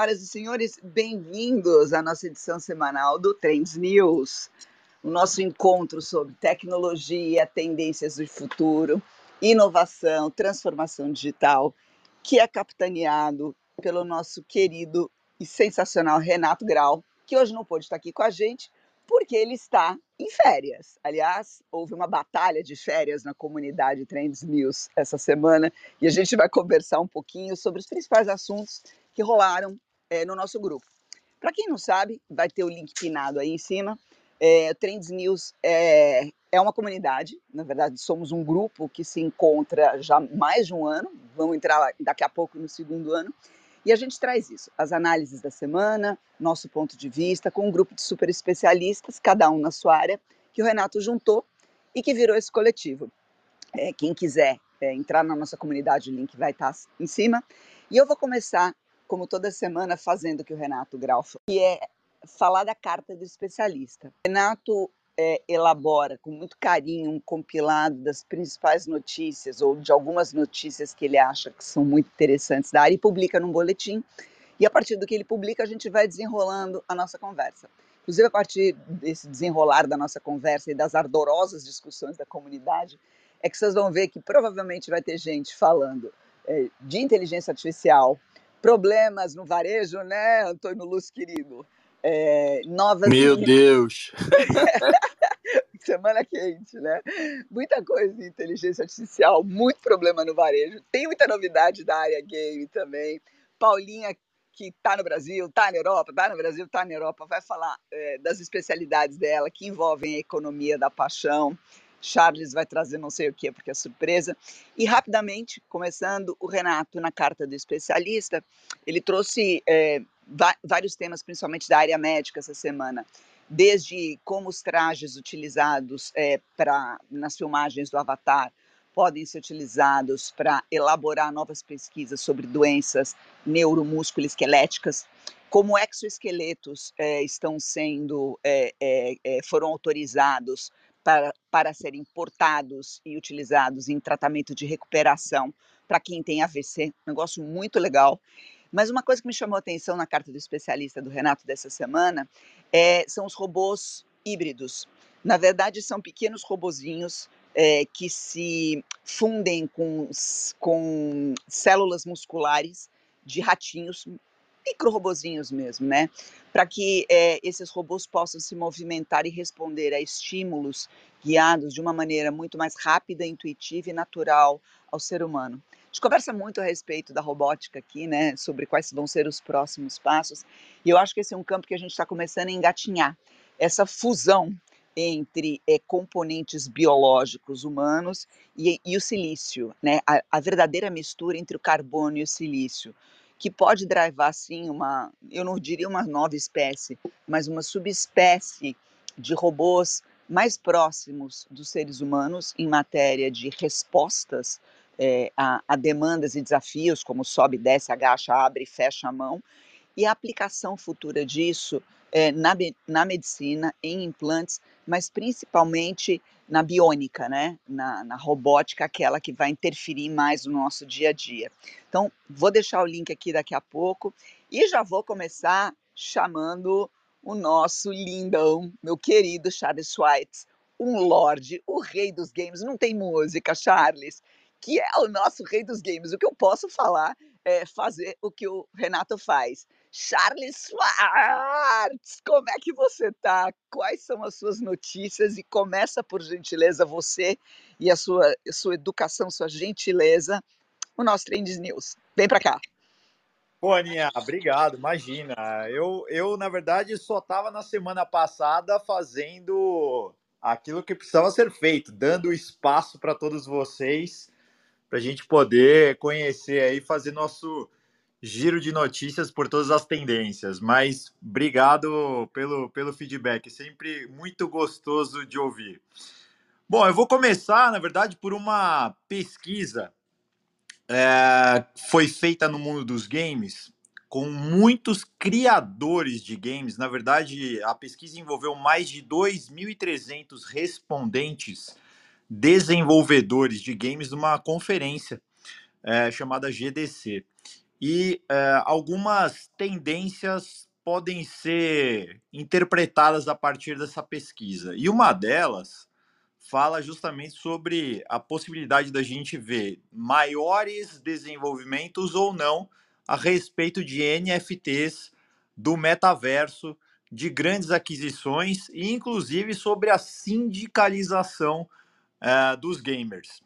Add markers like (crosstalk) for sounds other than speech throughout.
Senhoras e senhores, bem-vindos à nossa edição semanal do Trends News, o nosso encontro sobre tecnologia, tendências do futuro, inovação, transformação digital, que é capitaneado pelo nosso querido e sensacional Renato Grau, que hoje não pôde estar aqui com a gente, porque ele está em férias. Aliás, houve uma batalha de férias na comunidade Trends News essa semana e a gente vai conversar um pouquinho sobre os principais assuntos que rolaram é, no nosso grupo. Para quem não sabe, vai ter o link pinado aí em cima. É, Trends News é, é uma comunidade, na verdade, somos um grupo que se encontra já mais de um ano, vamos entrar daqui a pouco no segundo ano, e a gente traz isso, as análises da semana, nosso ponto de vista, com um grupo de super especialistas, cada um na sua área, que o Renato juntou e que virou esse coletivo. É, quem quiser é, entrar na nossa comunidade, o link vai estar em cima. E eu vou começar, como toda semana, fazendo o que o Renato Grau, que é falar da carta do especialista. Renato é, elabora com muito carinho um compilado das principais notícias ou de algumas notícias que ele acha que são muito interessantes da área e publica num boletim. E a partir do que ele publica, a gente vai desenrolando a nossa conversa. Inclusive, a partir desse desenrolar da nossa conversa e das ardorosas discussões da comunidade, é que vocês vão ver que provavelmente vai ter gente falando é, de inteligência artificial, problemas no varejo, né, Antônio Luz querido? É, novas. Meu Deus! (laughs) Semana quente, né? Muita coisa de inteligência artificial, muito problema no varejo. Tem muita novidade da área game também. Paulinha, que está no Brasil, está na Europa, está no Brasil, está na Europa, vai falar é, das especialidades dela que envolvem a economia da paixão. Charles vai trazer não sei o que, porque é surpresa. E rapidamente, começando, o Renato, na carta do especialista, ele trouxe é, vários temas, principalmente da área médica essa semana, desde como os trajes utilizados é, pra, nas filmagens do Avatar podem ser utilizados para elaborar novas pesquisas sobre doenças neuromusculoesqueléticas, como exoesqueletos é, estão sendo, é, é, é foram autorizados para, para serem importados e utilizados em tratamento de recuperação para quem tem AVC, negócio muito legal. Mas uma coisa que me chamou a atenção na carta do especialista do Renato dessa semana é, são os robôs híbridos. Na verdade, são pequenos robozinhos é, que se fundem com, com células musculares de ratinhos, micro-robozinhos mesmo, né? Para que é, esses robôs possam se movimentar e responder a estímulos guiados de uma maneira muito mais rápida, intuitiva e natural ao ser humano. A gente conversa muito a respeito da robótica aqui, né, sobre quais vão ser os próximos passos, e eu acho que esse é um campo que a gente está começando a engatinhar, essa fusão entre é, componentes biológicos humanos e, e o silício, né, a, a, verdadeira mistura entre o carbono e o silício, que pode drivar, sim, uma, eu não diria uma nova espécie, mas uma subespécie de robôs mais próximos dos seres humanos em matéria de respostas é, a, a, demandas e desafios, como sobe, desce, agacha, abre e fecha a mão, e a aplicação futura disso é, na, na medicina, em implantes, mas principalmente na biônica, né? Na, na, robótica, aquela que vai interferir mais no nosso dia a dia. Então, vou deixar o link aqui daqui a pouco e já vou começar chamando o nosso lindão, meu querido Charles Schweitz, um lorde, o rei dos games. Não tem música, Charles que é o nosso rei dos games. O que eu posso falar é fazer o que o Renato faz. Charles Schwartz, como é que você tá? Quais são as suas notícias? E começa, por gentileza, você e a sua, a sua educação, sua gentileza, o nosso Trends News. Vem para cá. Pô, Aninha, obrigado, imagina. Eu, eu, na verdade, só estava na semana passada fazendo aquilo que precisava ser feito, dando espaço para todos vocês para a gente poder conhecer aí, fazer nosso giro de notícias por todas as tendências. Mas obrigado pelo, pelo feedback, sempre muito gostoso de ouvir. Bom, eu vou começar, na verdade, por uma pesquisa é, foi feita no mundo dos games com muitos criadores de games. Na verdade, a pesquisa envolveu mais de 2.300 respondentes desenvolvedores de games numa conferência é, chamada GDC. E uh, algumas tendências podem ser interpretadas a partir dessa pesquisa. E uma delas fala justamente sobre a possibilidade da gente ver maiores desenvolvimentos ou não a respeito de NFTs do metaverso, de grandes aquisições e inclusive sobre a sindicalização uh, dos gamers.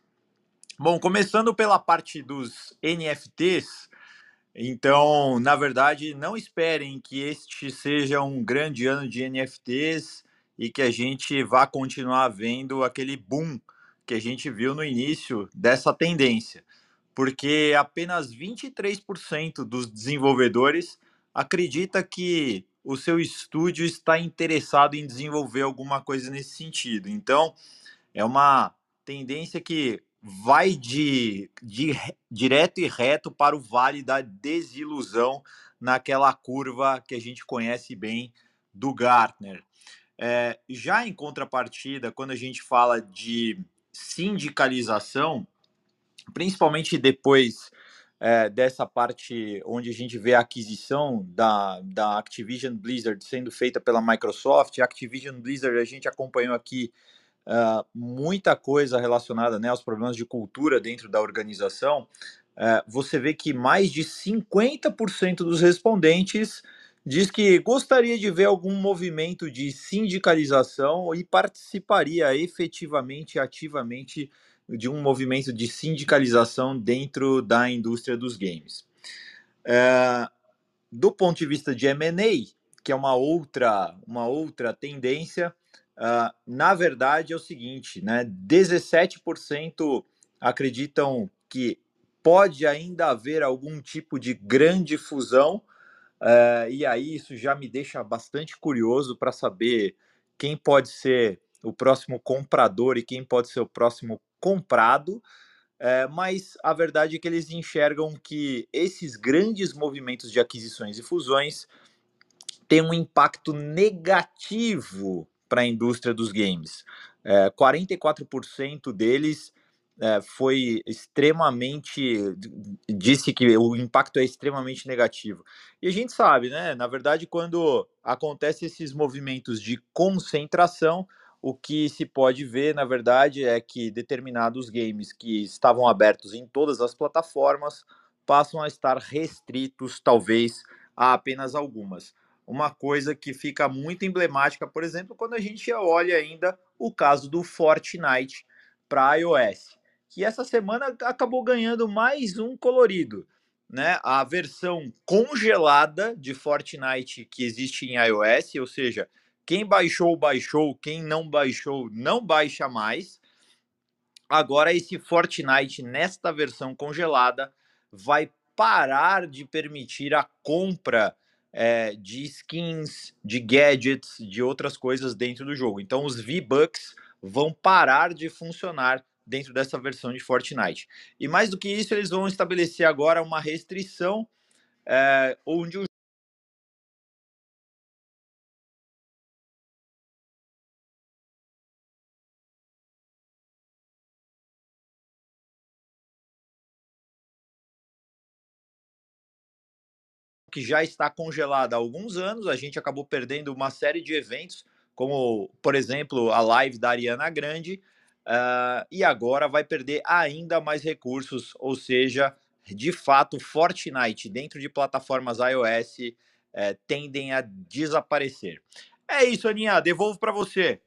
Bom, começando pela parte dos NFTs, então, na verdade, não esperem que este seja um grande ano de NFTs e que a gente vá continuar vendo aquele boom que a gente viu no início dessa tendência, porque apenas 23% dos desenvolvedores acredita que o seu estúdio está interessado em desenvolver alguma coisa nesse sentido. Então, é uma tendência que vai de, de direto e reto para o vale da desilusão naquela curva que a gente conhece bem do Gartner. É, já em contrapartida, quando a gente fala de sindicalização, principalmente depois é, dessa parte onde a gente vê a aquisição da, da Activision Blizzard sendo feita pela Microsoft, a Activision Blizzard a gente acompanhou aqui uh, muita coisa relacionada né, aos problemas de cultura dentro da organização, uh, você vê que mais de 50% dos respondentes diz que gostaria de ver algum movimento de sindicalização e participaria efetivamente, ativamente de um movimento de sindicalização dentro da indústria dos games. Uh, do ponto de vista de M&A, que é uma outra, uma outra tendência, Uh, na verdade, é o seguinte, né? 17% acreditam que pode ainda haver algum tipo de grande fusão, uh, e aí isso já me deixa bastante curioso para saber quem pode ser o próximo comprador e quem pode ser o próximo comprado. Uh, mas a verdade é que eles enxergam que esses grandes movimentos de aquisições e fusões têm um impacto negativo para a indústria dos games. É, 44% deles é, foi extremamente. disse que o impacto é extremamente negativo. E a gente sabe, né? Na verdade, quando acontecem esses movimentos de concentração, o que se pode ver, na verdade, é que determinados games que estavam abertos em todas as plataformas passam a estar restritos, talvez, a apenas algumas uma coisa que fica muito emblemática, por exemplo, quando a gente olha ainda o caso do Fortnite para iOS, que essa semana acabou ganhando mais um colorido. Né, a versão congelada de Fortnite que existe em iOS, ou seja, quem baixou, baixou, quem não baixou, não baixa mais. Agora, esse Fortnite, nesta versão congelada, vai parar de permitir a compra é, de skins, de gadgets, de outras coisas dentro do jogo. Então os V-Bucks vão parar de funcionar dentro dessa versão de Fortnite. E mais do que isso, eles vão estabelecer agora uma restrição é, onde o que já está congelada há alguns anos. A gente acabou perdendo uma série de eventos, como, por exemplo, a live da Ariana Grande, uh, e agora vai perder ainda mais recursos, ou seja, de fato, Fortnite dentro de plataformas iOS uh, tendem a desaparecer. É isso, Aninha, devolvo para você.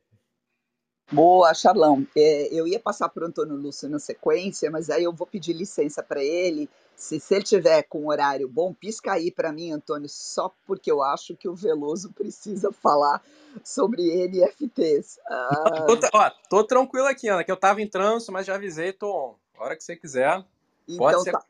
Boa, Charlão. É, eu ia passar para o Antônio Lúcio na sequência, mas aí eu vou pedir licença para ele se, se ele tiver com um horário bom, pisca aí para mim, Antônio, só porque eu acho que o Veloso precisa falar sobre NFTs. Ah... Tô, ó, tô tranquilo aqui, Ana, que eu tava em trânsito, mas já avisei, tô on. A hora que você quiser, então, pode ser. Tá.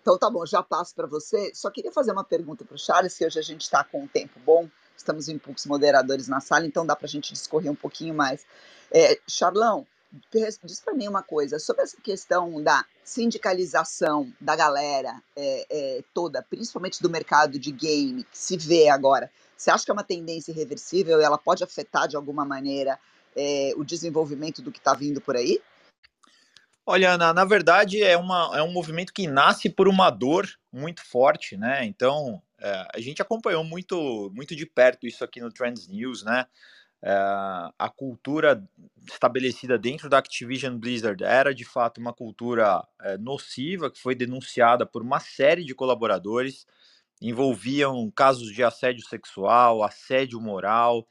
Então tá bom, já passo para você. Só queria fazer uma pergunta para o Charles, que hoje a gente está com um tempo bom, estamos em poucos moderadores na sala, então dá para a gente discorrer um pouquinho mais. É, Charlão, diz para mim uma coisa sobre essa questão da sindicalização da galera é, é, toda, principalmente do mercado de game, que se vê agora. Você acha que é uma tendência irreversível e ela pode afetar de alguma maneira é, o desenvolvimento do que está vindo por aí? Olha, Ana, na verdade é, uma, é um movimento que nasce por uma dor muito forte, né? Então é, a gente acompanhou muito, muito de perto isso aqui no Trends News, né? A cultura estabelecida dentro da Activision Blizzard era de fato uma cultura é, nociva que foi denunciada por uma série de colaboradores, envolviam casos de assédio sexual, assédio moral,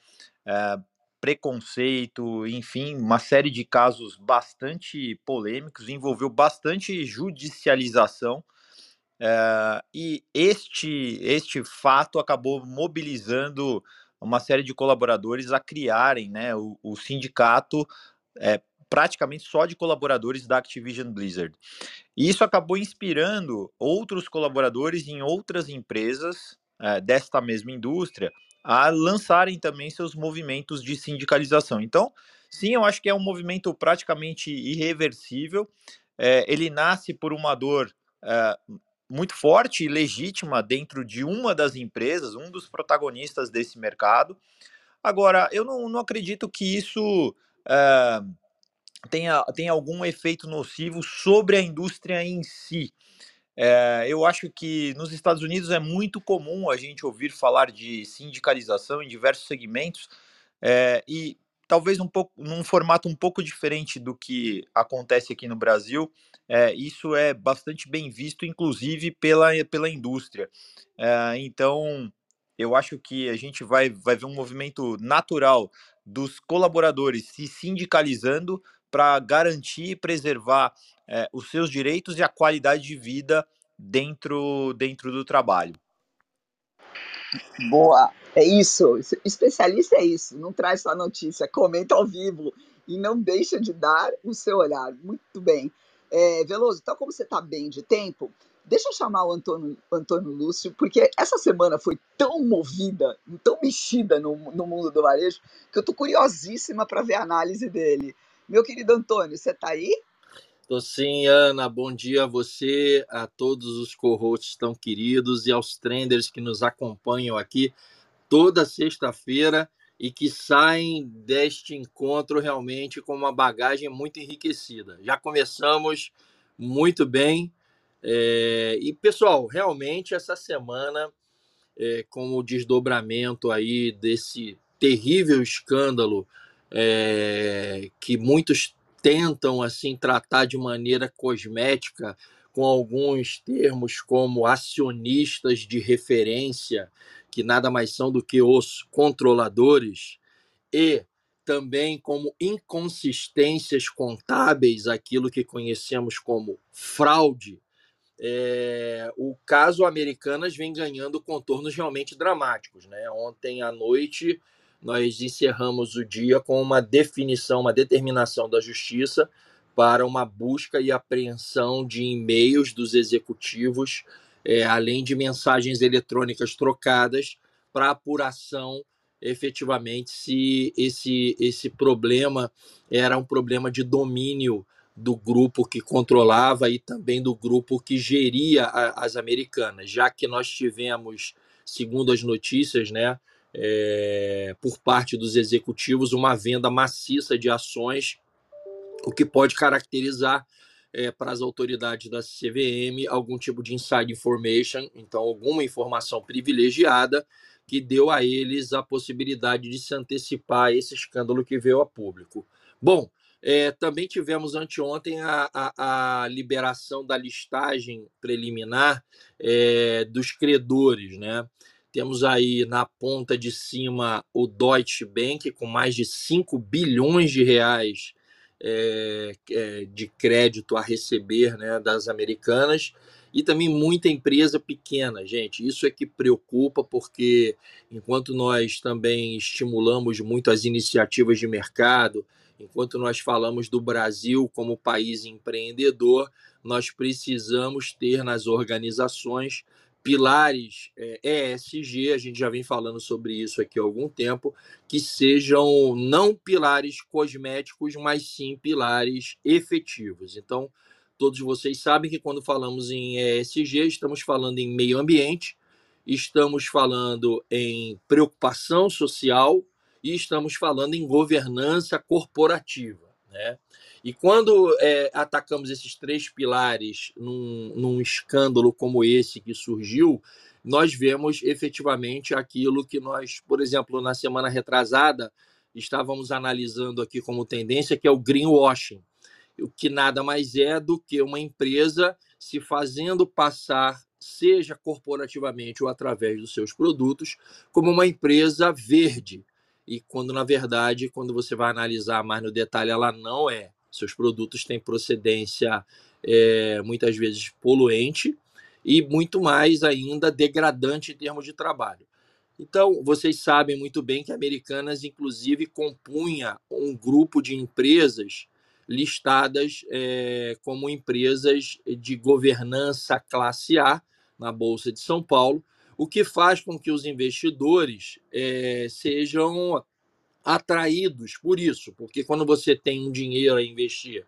é, preconceito, enfim, uma série de casos bastante polêmicos, envolveu bastante judicialização. É, e este, este fato acabou mobilizando uma série de colaboradores a criarem né, o, o sindicato é, praticamente só de colaboradores da Activision Blizzard. E isso acabou inspirando outros colaboradores em outras empresas é, desta mesma indústria a lançarem também seus movimentos de sindicalização. Então, sim, eu acho que é um movimento praticamente irreversível. É, ele nasce por uma dor é, muito forte e legítima dentro de uma das empresas, um dos protagonistas desse mercado. Agora, eu não, não acredito que isso é, tenha, tenha algum efeito nocivo sobre a indústria em si. É, eu acho que nos Estados Unidos é muito comum a gente ouvir falar de sindicalização em diversos segmentos é, e talvez um pouco num formato um pouco diferente do que acontece aqui no Brasil. É, isso é bastante bem visto, inclusive pela, pela indústria. então, eu acho que a gente vai, vai ver um movimento natural dos colaboradores se sindicalizando para garantir e preservar é, os seus direitos e a qualidade de vida dentro, dentro do trabalho. Boa, é isso. Especialista é isso. Não traz só notícia, comenta ao vivo e não deixa de dar o seu olhar. Muito bem. É, Veloso, então como você está bem de tempo, deixa eu chamar o Antônio, Antônio Lúcio, porque essa semana foi tão movida, tão mexida no, no mundo do varejo, que eu estou curiosíssima para ver a análise dele. Meu querido Antônio, você está aí? Tô sim, Ana. Bom dia a você, a todos os co-hosts tão queridos e aos trenders que nos acompanham aqui toda sexta-feira e que saem deste encontro realmente com uma bagagem muito enriquecida. Já começamos muito bem. É... e, pessoal, realmente essa semana, é, com o desdobramento aí desse terrível escândalo é, que muitos tentam assim tratar de maneira cosmética com alguns termos como acionistas de referência, que nada mais são do que os controladores, e também como inconsistências contábeis, aquilo que conhecemos como fraude, é, o caso Americanas vem ganhando contornos realmente dramáticos. Né? Ontem à noite, nós encerramos o dia com uma definição, uma determinação da Justiça para uma busca e apreensão de e-mails dos executivos, é, além de mensagens eletrônicas trocadas, para apuração efetivamente se esse, esse problema era um problema de domínio do grupo que controlava e também do grupo que geria a, as americanas, já que nós tivemos, segundo as notícias, né, é, por parte dos executivos uma venda maciça de ações, o que pode caracterizar é, para as autoridades da CVM algum tipo de inside information, então alguma informação privilegiada que deu a eles a possibilidade de se antecipar a esse escândalo que veio a público. Bom, é, também tivemos anteontem a, a, a, liberação da listagem preliminar é, dos credores, né? Temos aí na ponta de cima o Deutsche Bank, com mais de 5 bilhões de reais é, é, de crédito a receber né, das americanas, e também muita empresa pequena, gente. Isso é que preocupa, porque enquanto nós também estimulamos muito as iniciativas de mercado, enquanto nós falamos do Brasil como país empreendedor, nós precisamos ter nas organizações pilares é, ESG, a gente já vem falando sobre isso aqui há algum tempo, que sejam não pilares cosméticos, mas sim pilares efetivos. Então, todos vocês sabem que quando falamos em ESG, estamos falando em meio ambiente, estamos falando em preocupação social e estamos falando em governança corporativa. Né? E quando é, atacamos esses três pilares num, num escândalo como esse que surgiu, nós vemos efetivamente aquilo que nós, por exemplo, na semana retrasada, estávamos analisando aqui como tendência, que é o greenwashing, o que nada mais é do que uma empresa se fazendo passar, seja corporativamente ou através dos seus produtos, como uma empresa verde. E quando, na verdade, quando você vai analisar mais no detalhe, ela não é. Seus produtos têm procedência é, muitas vezes poluente e muito mais ainda degradante em termos de trabalho. Então, vocês sabem muito bem que Americanas, inclusive, compunha um grupo de empresas listadas é, como empresas de governança classe A na Bolsa de São Paulo, o que faz com que os investidores é, sejam atraídos por isso, porque quando você tem um dinheiro a investir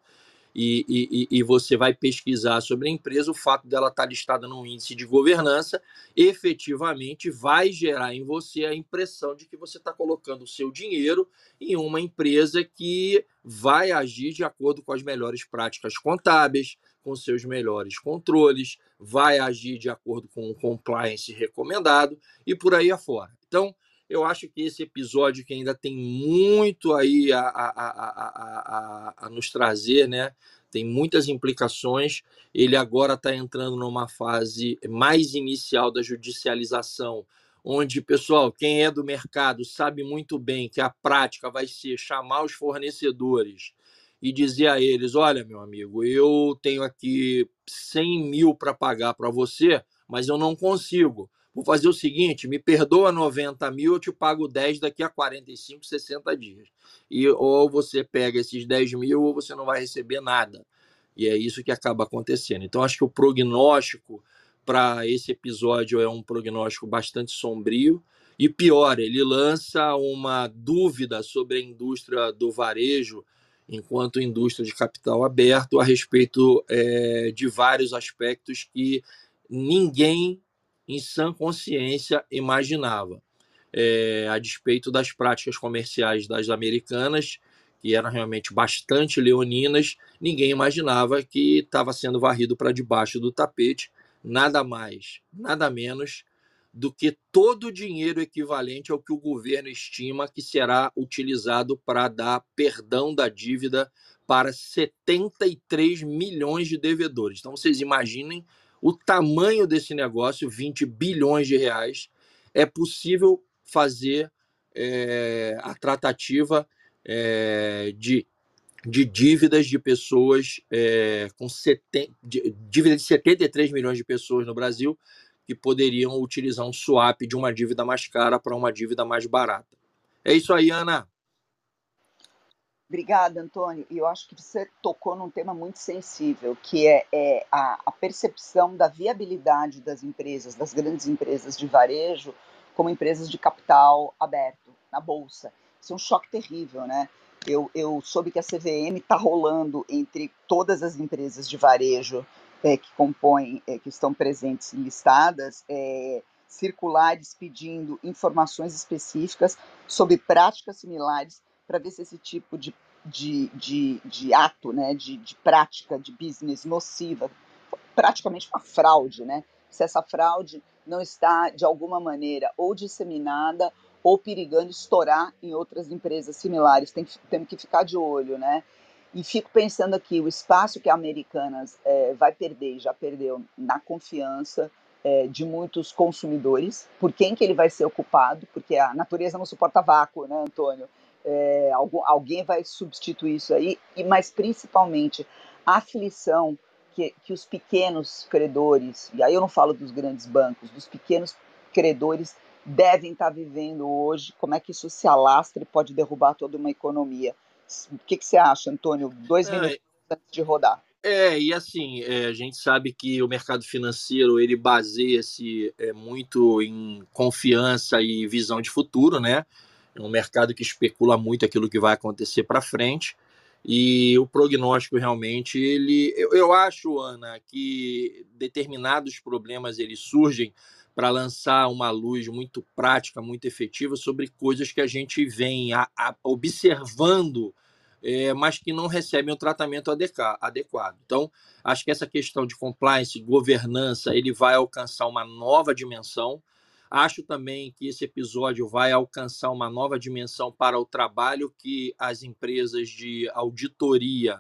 e, e, e, você vai pesquisar sobre a empresa, o fato dela estar listada num índice de governança efetivamente vai gerar em você a impressão de que você está colocando o seu dinheiro em uma empresa que vai agir de acordo com as melhores práticas contábeis, com seus melhores controles, vai agir de acordo com o compliance recomendado e por aí afora. Então, eu acho que esse episódio que ainda tem muito aí a, a, a, a, nos trazer, né? Tem muitas implicações. Ele agora está entrando numa fase mais inicial da judicialização, onde, pessoal, quem é do mercado sabe muito bem que a prática vai ser chamar os fornecedores e dizer a eles: olha, meu amigo, eu tenho aqui 100 mil para pagar para você, mas eu não consigo vou fazer o seguinte, me perdoa 90 mil, eu te pago 10 daqui a 45, 60 dias. E ou você pega esses 10 mil ou você não vai receber nada. E é isso que acaba acontecendo. Então, acho que o prognóstico para esse episódio é um prognóstico bastante sombrio. E pior, ele lança uma dúvida sobre a indústria do varejo, enquanto indústria de capital aberto, a respeito é, de vários aspectos que ninguém em sã consciência, imaginava. É, a despeito das práticas comerciais das americanas, que eram realmente bastante leoninas, ninguém imaginava que estava sendo varrido para debaixo do tapete nada mais, nada menos do que todo o dinheiro equivalente ao que o governo estima que será utilizado para dar perdão da dívida para 73 milhões de devedores. Então vocês imaginem o tamanho desse negócio, 20 bilhões de reais, é possível fazer é, a tratativa é, de, de dívidas de pessoas é, com seten, de, dívida de 73 milhões de pessoas no Brasil que poderiam utilizar um swap de uma dívida mais cara para uma dívida mais barata. É isso aí, Ana. Obrigada, Antônio. E eu acho que você tocou num tema muito sensível, que é, é a, a, percepção da viabilidade das empresas, das grandes empresas de varejo, como empresas de capital aberto na bolsa. Isso é um choque terrível, né? Eu, eu soube que a CVM está rolando entre todas as empresas de varejo é, que compõem, é, que estão presentes e listadas, é, circulares pedindo informações específicas sobre práticas similares para ver se esse tipo de, de, de, de ato, né, de, de prática de business nociva, praticamente uma fraude, né? Se essa fraude não está, de alguma maneira, ou disseminada ou perigando estourar em outras empresas similares. Tem, temos que ficar de olho, né? E fico pensando aqui, o espaço que a Americanas é, vai perder, já perdeu na confiança é, de muitos consumidores, por quem que ele vai ser ocupado, porque a natureza não suporta vácuo, né, Antônio? é, algum, alguém vai substituir isso aí, e mas principalmente a aflição que, que os pequenos credores, e aí eu não falo dos grandes bancos, dos pequenos credores devem estar vivendo hoje, como é que isso se alastra e pode derrubar toda uma economia. O que, que você acha, Antônio? Dois é, minutos antes de rodar. É, e assim, é, a gente sabe que o mercado financeiro ele baseia-se é, muito em confiança e visão de futuro, né? É um mercado que especula muito aquilo que vai acontecer para frente. E o prognóstico realmente, ele, eu, eu acho, Ana, que determinados problemas eles surgem para lançar uma luz muito prática, muito efetiva sobre coisas que a gente vem a, a, observando é, mas que não recebem o tratamento adequado. Então, acho que essa questão de compliance, governança, ele vai alcançar uma nova dimensão. Acho também que esse episódio vai alcançar uma nova dimensão para o trabalho que as empresas de auditoria,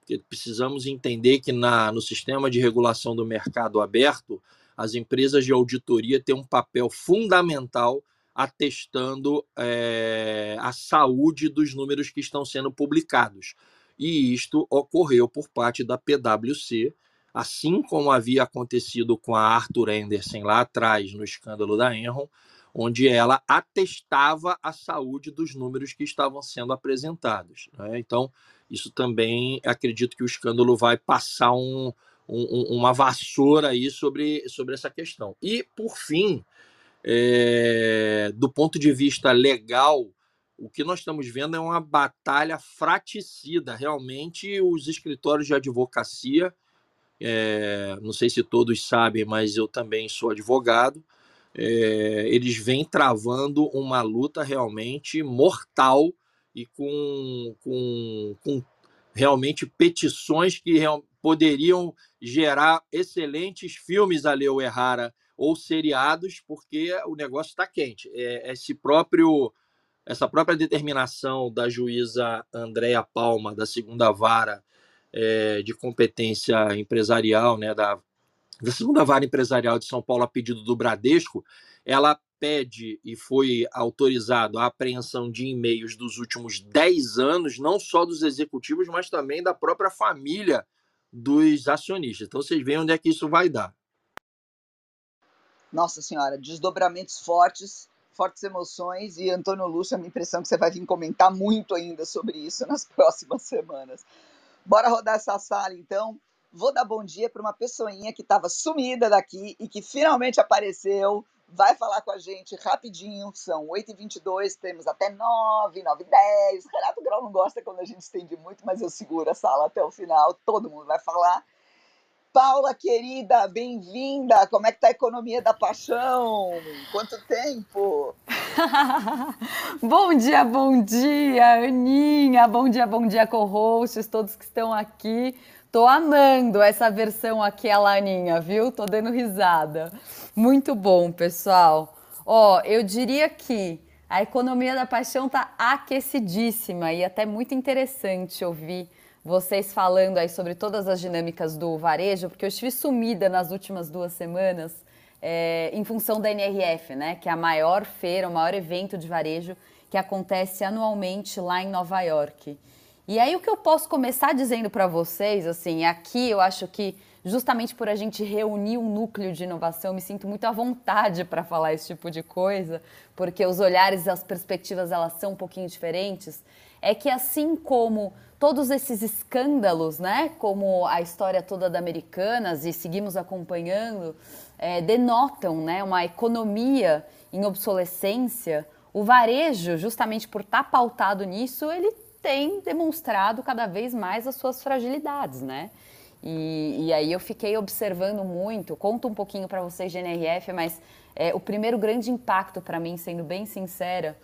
porque precisamos entender que na, no sistema de regulação do mercado aberto, as empresas de auditoria têm um papel fundamental atestando é, a saúde dos números que estão sendo publicados. E isto ocorreu por parte da PwC, assim como havia acontecido com a Arthur Anderson lá atrás, no escândalo da Enron, onde ela atestava a saúde dos números que estavam sendo apresentados. Né? Então, isso também acredito que o escândalo vai passar um, um, uma vassoura aí sobre, sobre essa questão. E, por fim, é, do ponto de vista legal, o que nós estamos vendo é uma batalha fraticida. Realmente, os escritórios de advocacia, é, não sei se todos sabem, mas eu também sou advogado, é, eles vêm travando uma luta realmente mortal e com, com, com realmente petições que real, poderiam gerar excelentes filmes a Leo Errara ou seriados, porque o negócio está quente. É, esse próprio, essa própria determinação da juíza Andréa Palma, da segunda vara é, de competência empresarial, né, da, da segunda vara empresarial de São Paulo, a pedido do Bradesco, ela pede e foi autorizado a apreensão de e-mails dos últimos 10 anos, não só dos executivos, mas também da própria família dos acionistas. Então vocês veem onde é que isso vai dar nossa senhora, desdobramentos fortes, fortes emoções, e Antônio Lúcio, a minha impressão é que você vai vir comentar muito ainda sobre isso nas (laughs) próximas semanas. Bora rodar essa sala, então. Vou dar bom dia para uma pessoinha que estava sumida daqui e que finalmente apareceu. Vai falar com a gente rapidinho. São 8h22, temos até 9, 9 10 Renato Grau não gosta quando a gente estende muito, mas eu seguro a sala até o final. Todo mundo vai falar. Paula, querida, bem-vinda. Como é que tá a economia da paixão? Quanto tempo? (laughs) bom dia, bom dia, Aninha. Bom dia, bom dia, co-hosts, todos que estão aqui. Tô amando essa versão aqui, a Laninha, viu? Tô dando risada. Muito bom, pessoal. Ó, eu diria que a economia da paixão tá aquecidíssima e até muito interessante ouvir vocês falando aí sobre todas as dinâmicas do varejo, porque eu estive sumida nas últimas duas semanas é, em função da NRF, né? Que é a maior feira, o maior evento de varejo que acontece anualmente lá em Nova York. E aí o que eu posso começar dizendo para vocês, assim, aqui eu acho que justamente por a gente reunir um núcleo de inovação, eu me sinto muito à vontade para falar esse tipo de coisa, porque os olhares e as perspectivas elas são um pouquinho diferentes. É que assim como todos esses escândalos, né, como a história toda da Americanas e seguimos acompanhando, é, denotam, né, uma economia em obsolescência. O varejo, justamente por estar tá pautado nisso, ele tem demonstrado cada vez mais as suas fragilidades, né? E, e aí eu fiquei observando muito, conto um pouquinho para vocês de NRF, mas é, o primeiro grande impacto para mim, sendo bem sincera,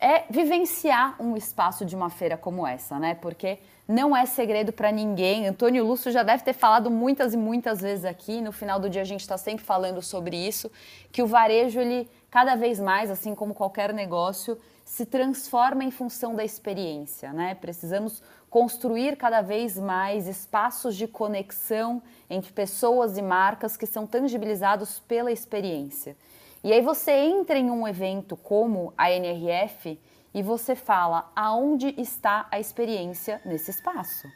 é vivenciar um espaço de uma feira como essa, né? Porque não é segredo para ninguém. Antônio Lúcio já deve ter falado muitas e muitas vezes aqui. No final do dia a gente está sempre falando sobre isso, que o varejo ele cada vez mais, assim como qualquer negócio, se transforma em função da experiência, né? Precisamos construir cada vez mais espaços de conexão entre pessoas e marcas que são tangibilizados pela experiência. E aí você entra em um evento como a NRF e você fala aonde está a experiência nesse espaço.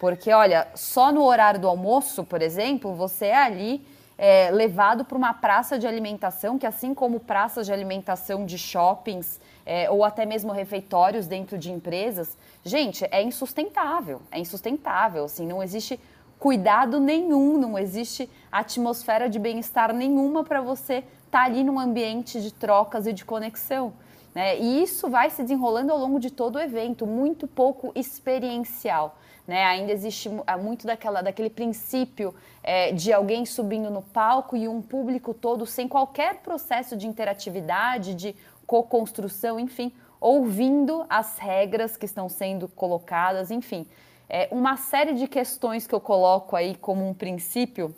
Porque, olha, só no horário do almoço, por exemplo, você é ali é, levado para uma praça de alimentação, que assim como praças de alimentação de shoppings é, ou até mesmo refeitórios dentro de empresas, gente, é insustentável. É insustentável. Assim, não existe cuidado nenhum, não existe atmosfera de bem-estar nenhuma para você está ali num ambiente de trocas e de conexão. Né? E isso vai se desenrolando ao longo de todo o evento, muito pouco experiencial. Né? Ainda existe muito daquela, daquele princípio é, de alguém subindo no palco e um público todo sem qualquer processo de interatividade, de co-construção, enfim, ouvindo as regras que estão sendo colocadas, enfim, é uma série de questões que eu coloco aí como um princípio,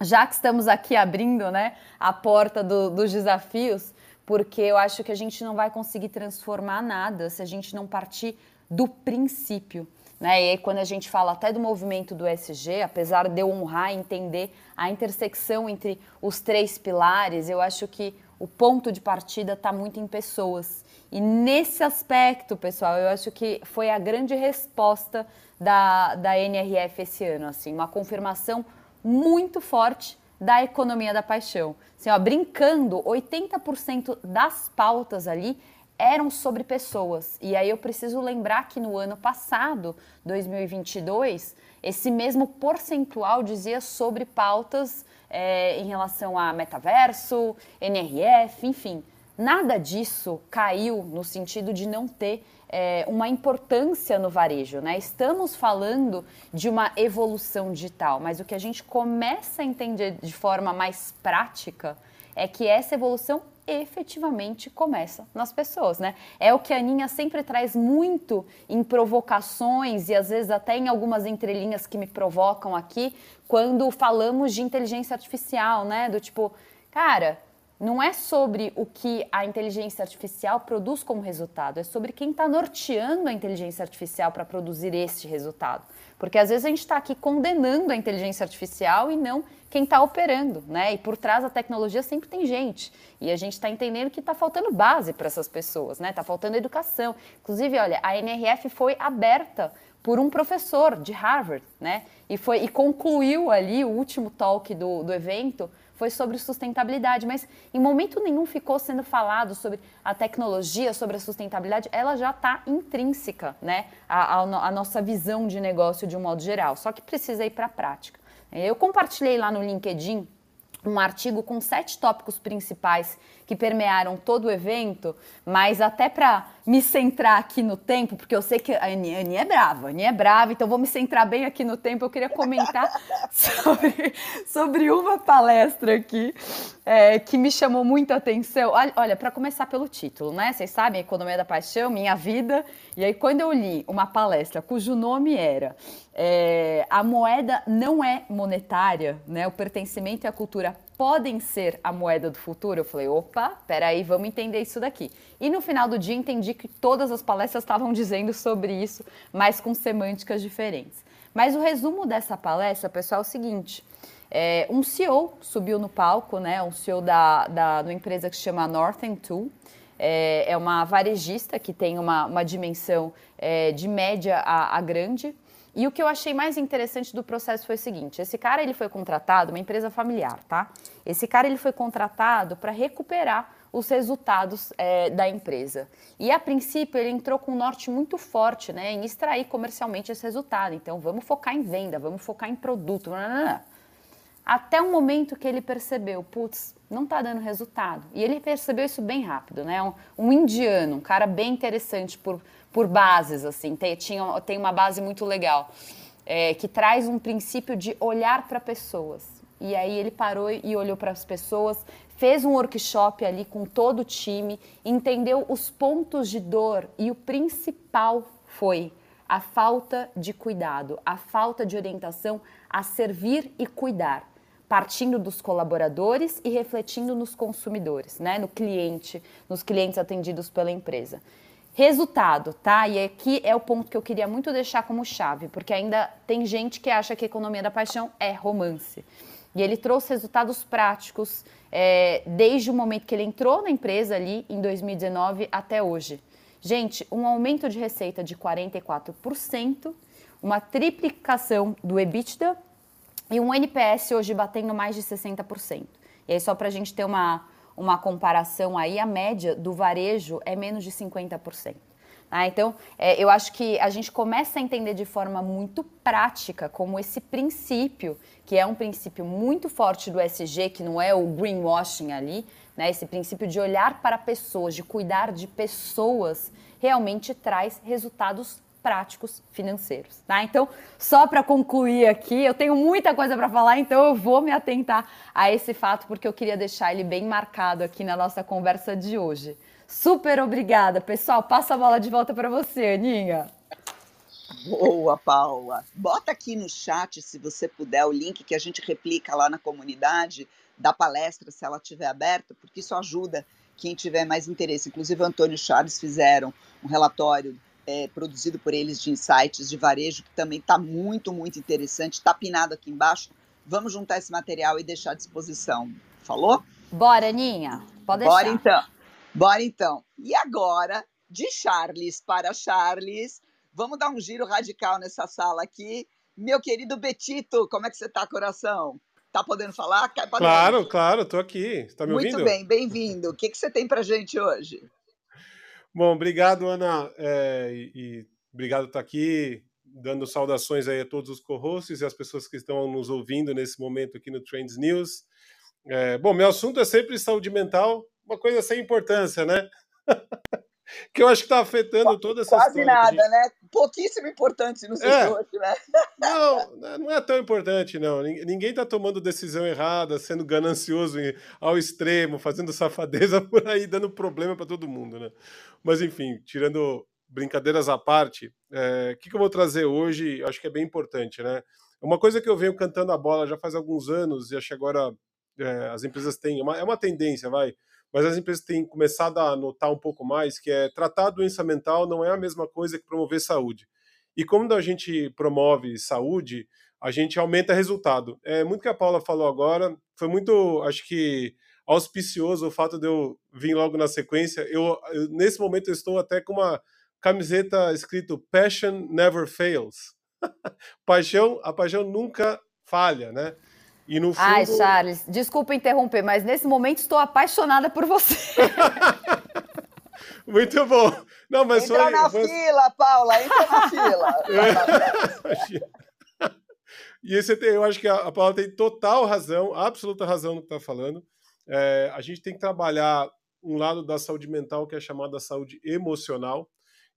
já que estamos aqui abrindo né, a porta do, dos desafios, porque eu acho que a gente não vai conseguir transformar nada se a gente não partir do princípio. Né? E aí, quando a gente fala até do movimento do SG, apesar de eu honrar e entender a intersecção entre os três pilares, eu acho que o ponto de partida está muito em pessoas. E nesse aspecto, pessoal, eu acho que foi a grande resposta da, da NRF esse ano, assim, uma confirmação muito forte da economia da paixão. Assim, ó, brincando, 80% das pautas ali eram sobre pessoas. E aí eu preciso lembrar que no ano passado, 2022, esse mesmo percentual dizia sobre pautas é, em relação a metaverso, NRF, enfim. Nada disso caiu no sentido de não ter é, uma importância no varejo. Né? Estamos falando de uma evolução digital, mas o que a gente começa a entender de forma mais prática é que essa evolução efetivamente começa nas pessoas, né? É o que a Aninha sempre traz muito em provocações e às vezes até em algumas entrelinhas que me provocam aqui, quando falamos de inteligência artificial, né? Do tipo, cara, não é sobre o que a inteligência artificial produz como resultado, é sobre quem está norteando a inteligência artificial para produzir este resultado. Porque às vezes a gente está aqui condenando a inteligência artificial e não quem está operando, né? E por trás da tecnologia sempre tem gente. E a gente está entendendo que está faltando base para essas pessoas, né? Está faltando educação. Inclusive, olha, a NRF foi aberta por um professor de Harvard, né? E, foi, e concluiu ali o último talk do, do evento foi sobre sustentabilidade, mas em momento nenhum ficou sendo falado sobre a tecnologia, sobre a sustentabilidade, ela já está intrínseca, né, a, a, a, nossa visão de negócio de um modo geral, só que precisa ir para a prática. Eu compartilhei lá no LinkedIn um artigo com sete tópicos principais que permearam todo o evento, mas até para me centrar aqui no tempo, porque eu sei que a Aninha, é brava, a Aninha é brava, então vou me centrar bem aqui no tempo. Eu queria comentar (laughs) sobre, sobre uma palestra aqui é, que me chamou muita atenção. Olha, para começar pelo título, né? Vocês sabem, Economia da Paixão, Minha Vida. E aí, quando eu li uma palestra cujo nome era é, A Moeda Não é Monetária, né? O pertencimento e a cultura podem ser a moeda do futuro? Eu falei, opa, peraí, vamos entender isso daqui. E no final do dia entendi que todas as palestras estavam (laughs) dizendo sobre isso, mas com semânticas diferentes. Mas o resumo dessa palestra, pessoal, é o seguinte. É, um CEO subiu no palco, né, um CEO da, da, uma empresa que se chama Northern Tool, é, é uma varejista que tem uma, uma dimensão é, de média a, a grande, e o que eu achei mais interessante do processo foi o seguinte: esse cara ele foi contratado, uma empresa familiar, tá? Esse cara ele foi contratado para recuperar os resultados é, da empresa. E a princípio ele entrou com um norte muito forte, né, em extrair comercialmente esse resultado. Então vamos focar em venda, vamos focar em produto. Não, não, não. Até o momento que ele percebeu, putz, não está dando resultado. E ele percebeu isso bem rápido, né? Um, um indiano, um cara bem interessante por por bases, assim. Tem, tinha, tem uma base muito legal, é, que traz um princípio de olhar para pessoas. E aí ele parou e olhou para as pessoas, fez um workshop ali com todo o time, entendeu os pontos de dor e o principal foi a falta de cuidado, a falta de orientação a servir e cuidar, partindo dos colaboradores e refletindo nos consumidores, né, no cliente, nos clientes atendidos pela empresa. Resultado, tá? E aqui é o ponto que eu queria muito deixar como chave, porque ainda tem gente que acha que economia da paixão é romance. E ele trouxe resultados práticos é, desde o momento que ele entrou na empresa ali em 2019 até hoje. Gente, um aumento de receita de 44%, uma triplicação do EBITDA e um NPS hoje batendo mais de 60%. E aí, só para a gente ter uma, uma comparação aí, a média do varejo é menos de 50%. Ah, então, é, eu acho que a gente começa a entender de forma muito prática como esse princípio, que é um princípio muito forte do SG, que não é o greenwashing ali, né, esse princípio de olhar para pessoas, de cuidar de pessoas, realmente traz resultados práticos financeiros, tá? Então, só para concluir aqui, eu tenho muita coisa para falar, então eu vou me atentar a esse fato porque eu queria deixar ele bem marcado aqui na nossa conversa de hoje. Super obrigada. Pessoal, passa a bola de volta para você, Aninha. Boa, Paula. Bota aqui no chat, se você puder, o link que a gente replica lá na comunidade da palestra, se ela estiver aberta, porque isso ajuda quem tiver mais interesse. Inclusive, Antônio Chaves fizeram um relatório é, produzido por eles de insights de varejo, que também está muito, muito interessante. Está pinado aqui embaixo. Vamos juntar esse material e deixar à disposição. Falou? Bora, Aninha. Pode deixar. Bora então. Bora então. E agora, de Charles para Charles, vamos dar um giro radical nessa sala aqui. Meu querido Betito, como é que você está, coração? Tá podendo falar? Claro, claro, tô aqui. Tá me Muito ouvindo? Muito bem, bem-vindo. O que, que você tem para gente hoje? Bom, obrigado, Ana, é, e, obrigado por estar aqui, dando saudações aí a todos os co-hosts e as pessoas que estão nos ouvindo nesse momento aqui no Trends News. É, bom, meu assunto é sempre saúde mental, uma coisa sem importância, né? (laughs) que eu acho que está afetando toda essa Quase nada, gente... né? Pouquíssimo importante no setor, é. né? (laughs) Não, não é tão importante, não. Ninguém está tomando decisão errada, sendo ganancioso ao extremo, fazendo safadeza (laughs) por aí, dando problema para todo mundo, né? Mas, enfim, tirando brincadeiras à parte, o é, que, que eu vou trazer hoje, acho que é bem importante, né? Uma coisa que eu venho cantando a bola já faz alguns anos, e acho que agora é, as empresas têm, é uma, é uma tendência, vai, mas as empresas têm começado a notar um pouco mais que é tratar a doença mental não é a mesma coisa que promover saúde. E como a gente promove saúde, a gente aumenta resultado. É muito que a Paula falou agora, foi muito, acho que auspicioso o fato de eu vir logo na sequência. Eu, eu nesse momento eu estou até com uma camiseta escrito Passion never fails. (laughs) paixão, a paixão nunca falha, né? E no fundo... Ai, Charles, desculpa interromper, mas nesse momento estou apaixonada por você. (laughs) Muito bom. Não, mas entra foi, na foi... fila, Paula, entra na (laughs) fila. É. (laughs) e esse eu acho que a, Paula tem total razão, absoluta razão no que está falando. É, a gente tem que trabalhar um lado da saúde mental que é chamada saúde emocional.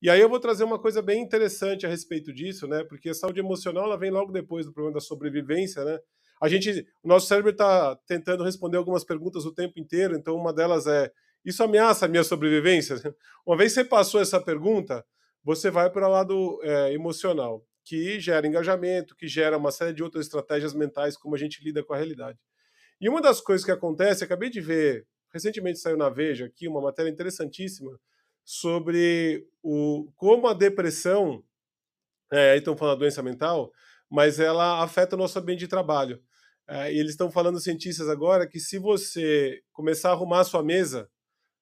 E aí eu vou trazer uma coisa bem interessante a respeito disso, né? Porque a saúde emocional ela vem logo depois do problema da sobrevivência, né? A gente, o nosso cérebro está tentando responder algumas perguntas o tempo inteiro, então uma delas é: isso ameaça a minha sobrevivência? (laughs) Uma vez você passou essa pergunta, você vai para o lado é, emocional, que gera engajamento, que gera uma série de outras estratégias mentais, como a gente lida com a realidade. E uma das coisas que acontece, acabei de ver, recentemente saiu na Veja aqui uma matéria interessantíssima sobre o, como a depressão, é, aí estão falando da doença mental, mas ela afeta o nosso ambiente de trabalho. É, e eles estão falando, cientistas agora, que se você começar a arrumar a sua mesa,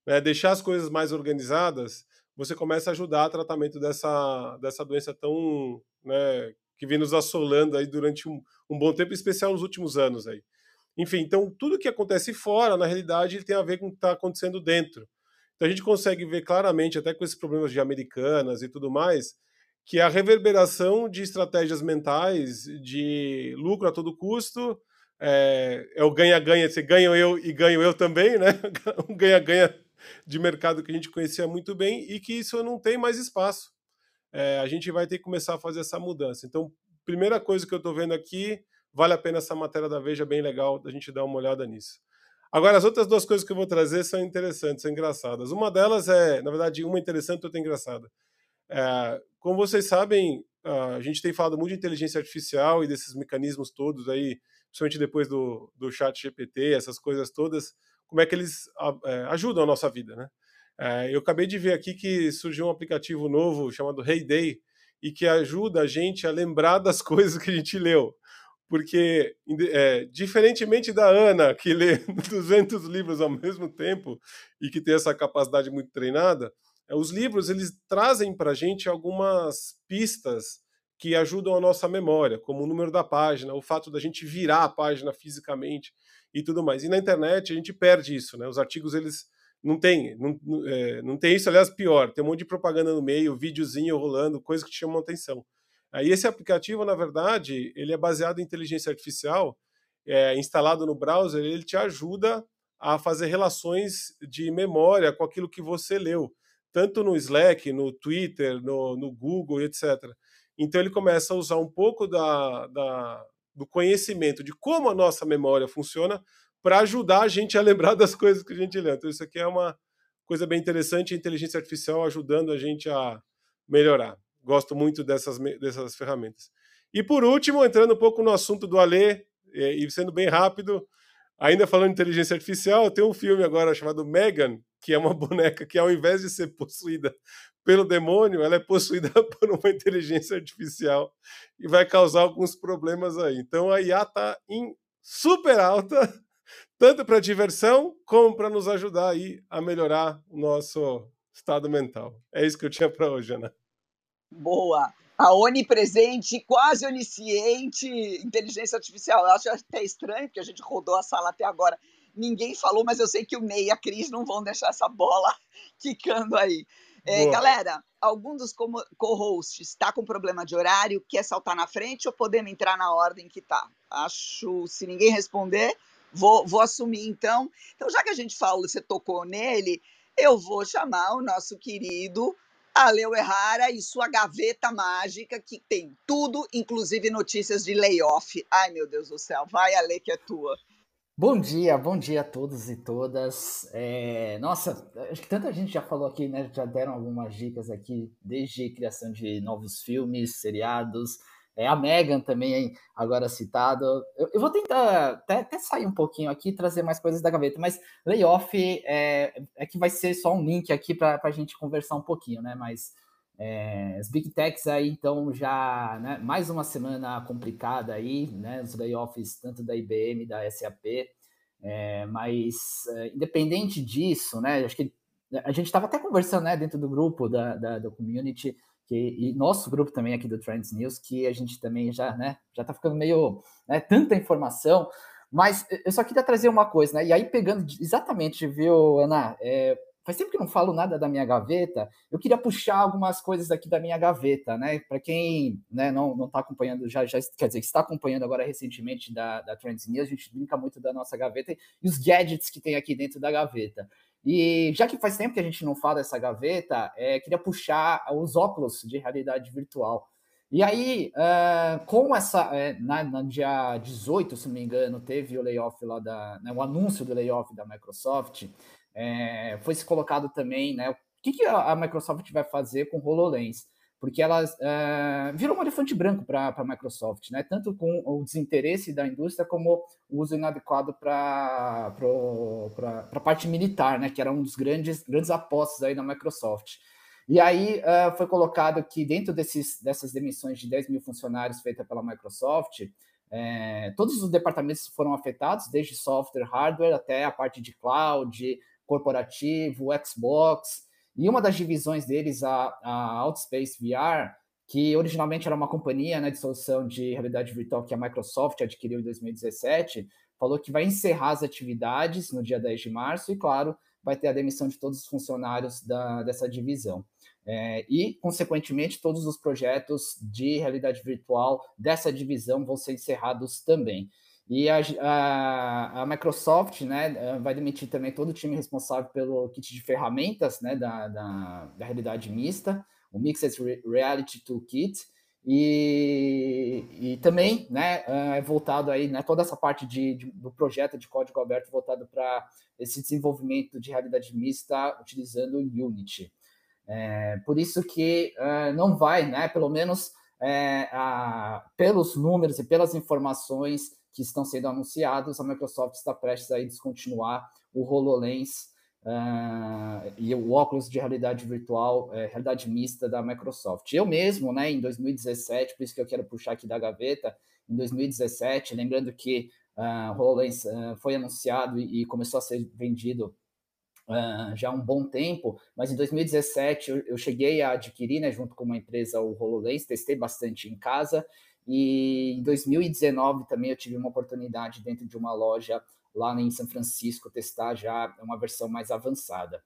né, deixar as coisas mais organizadas, você começa a ajudar o tratamento dessa, dessa doença tão. Né, que vem nos assolando aí durante um, um bom tempo, em especial nos últimos anos aí. Enfim, então tudo que acontece fora, na realidade, ele tem a ver com o que está acontecendo dentro. Então a gente consegue ver claramente, até com esses problemas de americanas e tudo mais, que a reverberação de estratégias mentais de lucro a todo custo é, é o ganha-ganha, você ganha eu e ganho eu também, né? (laughs) Um ganha-ganha de mercado que a gente conhecia muito bem e que isso não tem mais espaço. É, a gente vai ter que começar a fazer essa mudança. Então, primeira coisa que eu estou vendo aqui, vale a pena essa matéria da Veja, bem legal, da gente dar uma olhada nisso. Agora, as outras duas coisas que eu vou trazer são interessantes, são engraçadas. Uma delas é, na verdade, uma interessante e outra engraçada. É, como vocês sabem, a gente tem falado muito de inteligência artificial e desses mecanismos todos aí, principalmente depois do, do chat GPT, essas coisas todas, como é que eles é, ajudam a nossa vida, né? É, eu acabei de ver aqui que surgiu um aplicativo novo chamado Heyday e que ajuda a gente a lembrar das (laughs) coisas que a gente leu. Porque, é, diferentemente da Ana, que lê (laughs) 200 livros ao mesmo tempo e que tem essa capacidade muito treinada, é, os livros eles trazem para a gente algumas pistas que ajudam a nossa memória, como o número da página, o fato da gente virar a página fisicamente e tudo mais. E na internet a gente perde isso, né? Os artigos eles não tem, não, é, não tem isso, aliás, pior, tem um monte de propaganda no meio, videozinho rolando, coisa que te chamam atenção. Aí esse aplicativo, na verdade, ele é baseado em inteligência artificial, é, instalado no browser, ele te ajuda a fazer relações de memória com aquilo que você leu tanto no Slack, no Twitter, no, no Google, etc. Então ele começa a usar um pouco da, da, do conhecimento de como a nossa memória funciona para ajudar a gente a lembrar das (laughs) coisas que a gente lê. Então isso aqui é uma, coisa bem interessante, a inteligência artificial ajudando a gente a melhorar. Gosto muito dessas, dessas ferramentas. E por último, entrando um pouco no assunto do Alê, e sendo bem rápido, ainda falando de inteligência artificial, tem um filme agora chamado Megan, que é uma (laughs) boneca que, ao invés de ser possuída pelo demônio, ela é possuída (laughs) por uma inteligência artificial e vai causar alguns problemas aí. Então a IA está em super alta, (laughs) tanto para diversão como para nos ajudar aí a melhorar o nosso estado mental. É isso que eu tinha para hoje, Ana. Boa. A onipresente, quase onisciente inteligência artificial. Eu acho até estranho, porque a gente rodou a sala até agora. Ninguém falou, mas eu sei que o Ney e a Cris não vão deixar essa bola (laughs) quicando aí. É, galera, algum dos co-hosts está com problema de horário, quer saltar na frente ou podemos entrar na ordem que tá? Acho, se ninguém responder, vou, vou assumir então. Então, já que a gente falou, você tocou nele, eu vou chamar o nosso querido Aleu Errara e sua gaveta mágica, que tem tudo, inclusive notícias de layoff. Ai, meu Deus do céu, vai, Ale, que é tua. Bom dia, bom dia a todos e todas. É, nossa, acho que tanta gente já falou aqui, né? Já deram algumas dicas aqui, desde criação de novos filmes, seriados. É, a Megan também, agora citado. Eu, eu vou tentar até, até, sair um pouquinho aqui trazer mais coisas da gaveta, mas layoff é, é que vai ser só um link aqui para a gente conversar um pouquinho, né? Mas é, as Big Techs aí, então, já né, mais uma semana complicada aí, né? Os layoffs tanto da IBM, da SAP, é, mas é, independente disso, né? Acho que a gente estava até conversando né, dentro do grupo da, da, da community, que, e nosso grupo também aqui do Trends News, que a gente também já, né, já tá ficando meio, né, tanta informação, mas eu só queria trazer uma coisa, né, e aí pegando exatamente, viu, Ana, é, faz tempo que não falo nada da minha gaveta, eu queria puxar algumas coisas aqui da minha gaveta, né? Para quem né, não, não tá acompanhando, já, já quer dizer, está acompanhando agora recentemente da, da Trends News, a gente brinca muito da nossa gaveta e os gadgets que tem aqui dentro da gaveta. E já que faz tempo que a gente não fala dessa gaveta, é, queria puxar os óculos de realidade virtual. E aí, uh, com essa, é, na, no dia 18, se não me engano, teve o layoff lá da, né, o anúncio do layoff da Microsoft, é, foi se colocado também, né? O que, que a, Microsoft vai fazer com o HoloLens? Porque ela é, virou um elefante branco para a Microsoft, né? Tanto com o desinteresse da indústria como o uso inadequado para a parte militar, né? Que era um dos grandes, grandes apostas aí da Microsoft. E aí uh, foi colocado que dentro desses, dessas demissões de 10 mil funcionários feitas pela Microsoft, é, todos os departamentos foram afetados, desde software, hardware, até a parte de cloud, corporativo, Xbox, e uma das divisões deles, a, a Outspace VR, que originalmente era uma companhia né, de solução de realidade virtual que a Microsoft adquiriu em 2017, falou que vai encerrar as atividades no dia 10 de março e, claro, vai ter a demissão de todos os funcionários da, dessa divisão. É, e, consequentemente, todos os projetos de realidade virtual dessa divisão vão ser encerrados também. E a, a, a, Microsoft né, vai demitir também todo o time responsável pelo kit de ferramentas né, da, da, da realidade mista, o Mixed Reality Toolkit, e, e também né, é voltado aí, né, toda essa parte de, de do projeto de código aberto voltado para esse desenvolvimento de realidade mista utilizando o Unity. É, por isso que não vai, né, pelo menos é, a, pelos números e pelas informações que estão sendo anunciados, a Microsoft está prestes a descontinuar o HoloLens uh, e o óculos de realidade virtual, é, realidade mista da Microsoft. Eu mesmo, né, em 2017, por isso que eu quero puxar aqui da gaveta, em 2017, lembrando que uh, HoloLens uh, foi anunciado e, e, começou a ser vendido Uh, já há um bom tempo, mas em 2017 eu, eu, cheguei a adquirir, né, junto com uma empresa, o HoloLens, testei bastante em casa e em 2019 também eu tive uma oportunidade dentro de uma loja lá em São Francisco testar já uma versão mais avançada.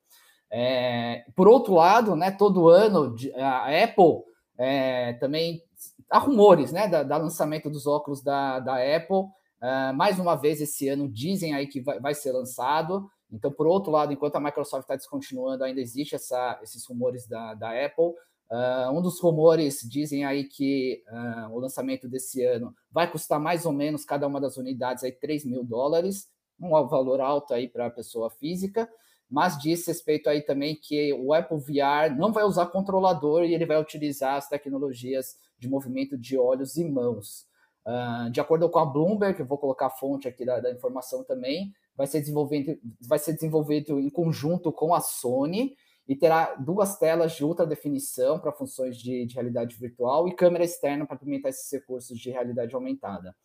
É, por outro lado, né, todo ano a Apple é, também há rumores, né, da, da, lançamento dos óculos da, da Apple. Uh, mais uma vez esse ano dizem aí que vai, vai ser lançado. Então, por outro lado, enquanto a Microsoft está descontinuando, ainda existe essa, esses rumores da, da Apple. Uh, um dos rumores dizem aí que uh, o lançamento desse ano vai custar mais ou menos cada uma das unidades aí 3 mil dólares, um valor alto aí para a pessoa física. mas diz respeito aí também que o Apple VR não vai usar controlador e ele vai utilizar as tecnologias de movimento de olhos e mãos. Uh, de acordo com a Bloomberg, eu vou colocar a fonte aqui da, da informação também, vai ser, desenvolvido, vai ser desenvolvido em conjunto com a Sony e terá duas telas de ultra definição para funções de, de, realidade virtual e câmera externa para implementar esses recursos de realidade aumentada.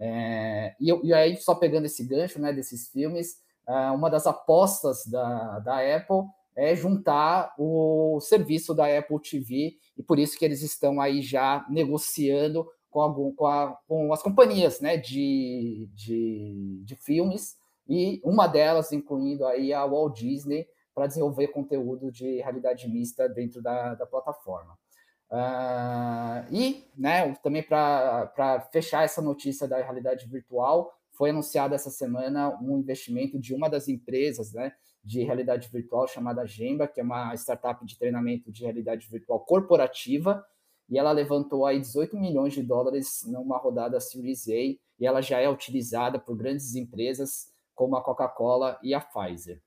É, e, e, aí, só pegando esse gancho né, desses filmes, uh, uma das apostas da, da Apple é juntar o serviço da Apple TV, e por isso que eles estão aí já negociando com, algum, com, a, com as companhias né, de, de, de filmes, e uma delas incluindo aí a Walt Disney, para desenvolver conteúdo de realidade mista dentro da, da plataforma. Uh, e, né, também para fechar essa notícia da realidade virtual, foi anunciado essa semana um investimento de uma das empresas né, de realidade virtual chamada Gemba, que é uma startup de treinamento de realidade virtual corporativa, e ela levantou aí 18 milhões de dólares numa rodada Series A, e ela já é utilizada por grandes empresas como a Coca-Cola e a Pfizer.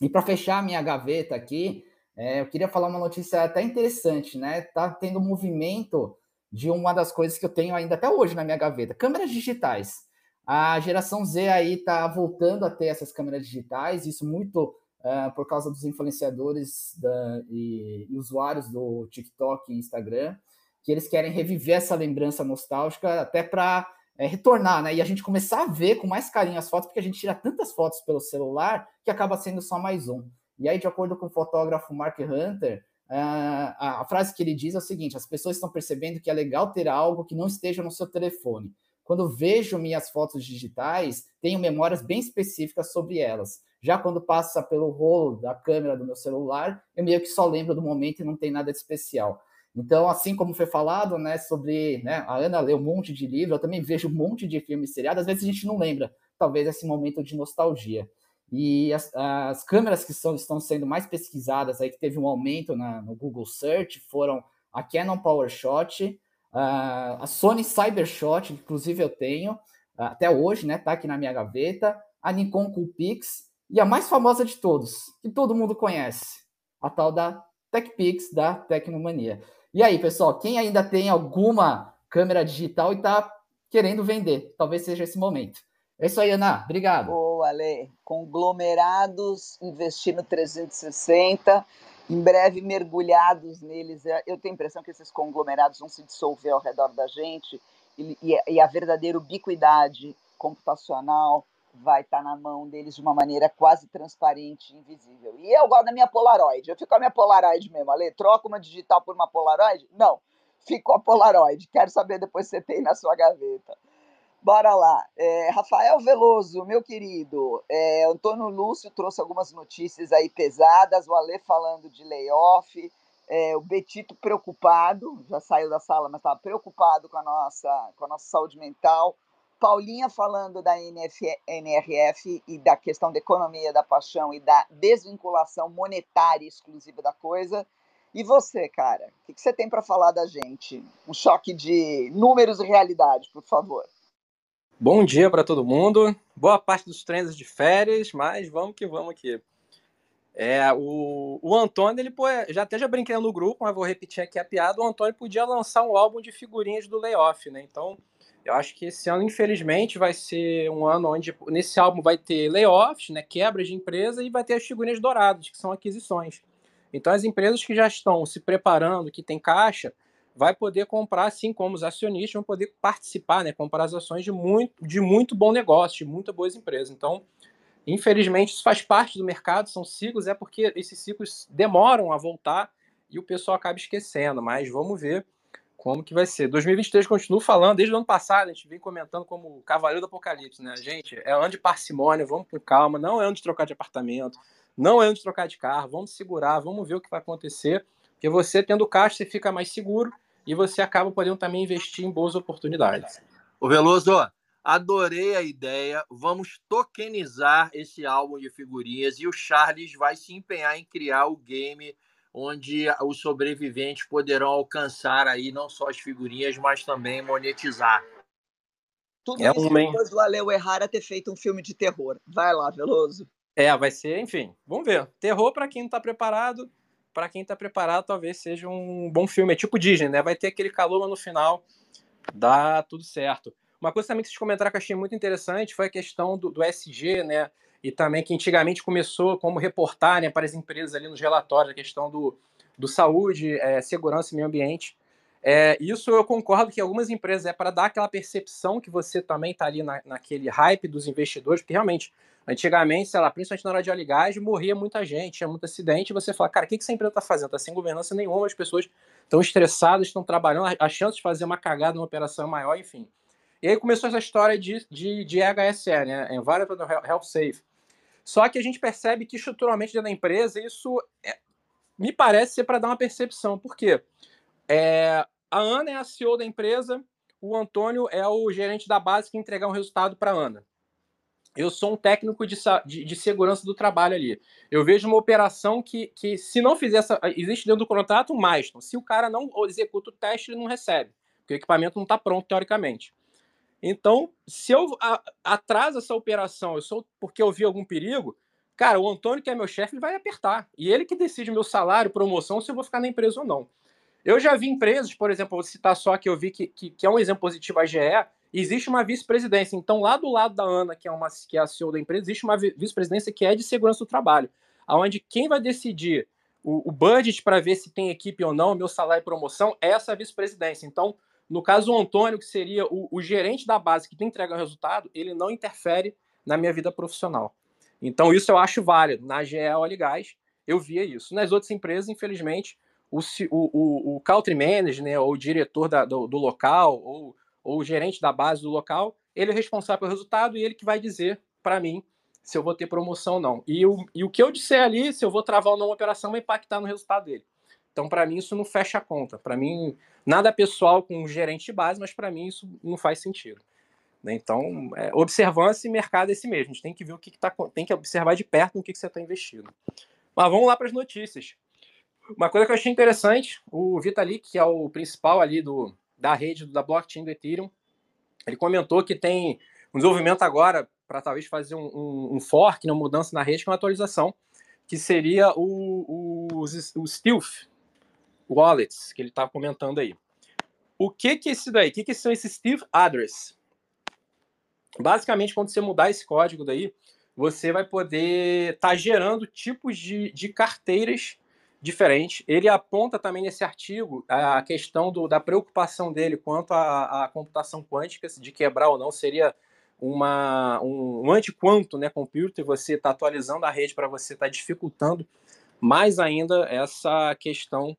E para fechar minha gaveta aqui, é, eu queria falar uma notícia até interessante, né? Tá tendo um movimento de uma das coisas que eu tenho ainda até hoje na minha gaveta, câmeras digitais. A geração Z aí está voltando a ter essas câmeras digitais, isso muito uh, por causa dos influenciadores da, e, e, usuários do TikTok e Instagram, que eles querem reviver essa lembrança nostálgica até para é, retornar, né? E a gente começar a ver com mais carinho as fotos, porque a gente tira tantas fotos pelo celular que acaba sendo só mais um. E aí, de acordo com o fotógrafo Mark Hunter, uh, a, a frase que ele diz é o seguinte: as pessoas estão percebendo que é legal ter algo que não esteja no seu telefone. Quando vejo minhas fotos digitais, tenho memórias bem específicas sobre elas. Já quando passa pelo rolo da câmera do meu celular, eu meio que só lembro do momento e não tem nada de especial. Então, assim como foi falado, né, sobre, né, a Ana leu um monte de livro, eu também vejo um monte de filmes seriados, às vezes a gente não lembra, talvez esse momento de nostalgia. E as, as câmeras que são, estão sendo mais pesquisadas, aí que teve um aumento na, no Google Search, foram a Canon PowerShot, a, Sony CyberShot, que inclusive eu tenho, até hoje, né, tá aqui na minha gaveta, a Nikon Coolpix e a mais famosa de todos, que todo mundo conhece, a tal da TechPix da Tecnomania. E aí, pessoal, quem ainda tem alguma câmera digital e está querendo vender? Talvez seja esse momento. É isso aí, Ana. Obrigado. Boa, Ale. Conglomerados investindo 360, em breve mergulhados neles. Eu tenho a impressão que esses conglomerados vão se dissolver ao redor da gente e, e a verdadeira ubiquidade computacional vai estar tá na mão deles de uma maneira quase transparente invisível. E eu gosto da minha Polaroid. Eu fico com a minha Polaroid mesmo. Ale, troca uma digital por uma Polaroid? Não. Fico com a Polaroid. Quero saber depois se você tem na sua gaveta. Bora lá. É, Rafael Veloso, meu querido. É, Antônio Lúcio trouxe algumas notícias aí pesadas. O Ale falando de layoff. É, o Betito preocupado, já saiu da sala, mas estava preocupado com a nossa, com a nossa saúde mental. Paulinha falando da NF, NRF e da questão da economia da paixão e da desvinculação monetária exclusiva da coisa. E você, cara, o que, que você tem para falar da gente? Um choque de números e realidade, por favor. Bom dia para todo mundo. Boa parte dos treinos de férias, mas vamos que vamos aqui. É, o, o Antônio, ele pô, já até já brinquei no grupo, mas vou repetir aqui a piada. O Antônio podia lançar um álbum de figurinhas do layoff, né? Então, eu acho que esse ano, infelizmente, vai ser um ano onde nesse álbum vai ter layoffs, né, quebras de empresa e vai ter as figurinhas douradas, que são aquisições. Então, as empresas que já estão se preparando, que tem caixa, vai poder comprar, assim como os acionistas vão poder participar, né, comprar as ações de muito, de muito bom negócio, de muitas boas empresas. Então, infelizmente, isso faz parte do mercado, são ciclos, é porque esses ciclos demoram a voltar e o pessoal acaba esquecendo, mas vamos ver como que vai ser. 2023 continuo falando, desde o ano passado, a gente vem comentando como o Cavaleiro do Apocalipse, né? Gente, é ano de parcimônia, vamos com calma, não é ano de trocar de apartamento, não é ano de trocar de carro, vamos segurar, vamos ver o que vai acontecer, porque você tendo caixa, você fica mais seguro e você acaba podendo também investir em boas oportunidades. O Veloso, adorei a ideia, vamos tokenizar esse álbum de figurinhas e o Charles vai se empenhar em criar o game onde os sobreviventes poderão alcançar aí não só as figurinhas, mas também monetizar. Tudo é isso um depois do Aleu Errara ter feito um filme de terror. Vai lá, Veloso. É, vai ser, enfim, vamos ver. Terror para quem não tá preparado, para quem tá preparado, talvez seja um bom filme. É tipo Disney, né? Vai ter aquele calor mas no final, dá tudo certo. Uma coisa também que vocês comentaram que eu achei muito interessante foi a questão do, do SG, né? E também que antigamente começou como reportar né, para as empresas ali nos relatórios a questão do, do saúde, é, segurança e meio ambiente. É, isso eu concordo que algumas empresas é para dar aquela percepção que você também está ali na, naquele hype dos investidores, porque realmente, antigamente, sei lá, principalmente na hora de óleo morria muita gente, tinha muito acidente, e você fala, cara, o que, que essa empresa está fazendo? Está sem governança nenhuma, as pessoas estão estressadas, estão trabalhando, a chance de fazer uma cagada numa operação é maior, enfim. E aí começou essa história de, de, de EHSE, né? Environmental Health Safe. Só que a gente percebe que estruturalmente dentro da empresa isso é, me parece ser para dar uma percepção. Por quê? É, a Ana é a CEO da empresa, o Antônio é o gerente da base que entregar um resultado para a Ana. Eu sou um técnico de, de, de, segurança do trabalho ali. Eu vejo uma operação que, que se não fizer essa. Existe dentro do contrato um milestone. Se o cara não executa o teste, ele não recebe. Porque o equipamento não está pronto, teoricamente. Então, se eu atraso essa operação, eu sou porque eu vi algum perigo, cara, o Antônio, que é meu chefe, vai apertar. E ele que decide meu salário, promoção, se eu vou ficar na empresa ou não. Eu já vi empresas, por exemplo, vou citar só que eu vi que, que, que é um exemplo positivo a GE, existe uma vice-presidência. Então, lá do lado da Ana, que é, uma, que é a CEO da empresa, existe uma vice-presidência que é de segurança do trabalho, onde quem vai decidir o, o budget para ver se tem equipe ou não, meu salário e promoção, é essa vice-presidência. Então, no caso, o Antônio, que seria o, o gerente da base que tem entrega o resultado, ele não interfere na minha vida profissional. Então, isso eu acho válido. Na GE Óleo Gás, eu via isso. Nas outras empresas, infelizmente, o, o, o country manager, né, ou o diretor da, do, do, local, ou, ou o gerente da base do local, ele é responsável pelo resultado e ele que vai dizer para mim se eu vou ter promoção ou não. E o, e o que eu disser ali, se eu vou travar ou não uma operação, vai impactar no resultado dele. Então, para mim, isso não fecha a conta. Para mim, nada pessoal com o gerente de base, mas para mim isso não faz sentido. Né? Então, é, observância e mercado é esse mesmo. A gente tem que ver o que, que tá, tem que observar de perto no que, que você está investindo. Mas vamos lá para as notícias. Uma coisa que eu achei interessante, o Vitalik, que é o principal ali do, da rede da blockchain do Ethereum, ele comentou que tem um desenvolvimento agora para talvez fazer um, um, um, fork, uma mudança na rede, com uma atualização, que seria o, o, o Stealth Wallets, que ele está comentando aí. O que que é isso daí? O que que são esses Stealth Address? Basicamente, quando você mudar esse código daí, você vai poder estar tá gerando tipos de, de carteiras diferente. Ele aponta também nesse artigo a questão do, da preocupação dele quanto à, à, computação quântica, de quebrar ou não, seria uma, um, um anti-quanto né, computer, você está atualizando a rede para você estar tá dificultando mais ainda essa questão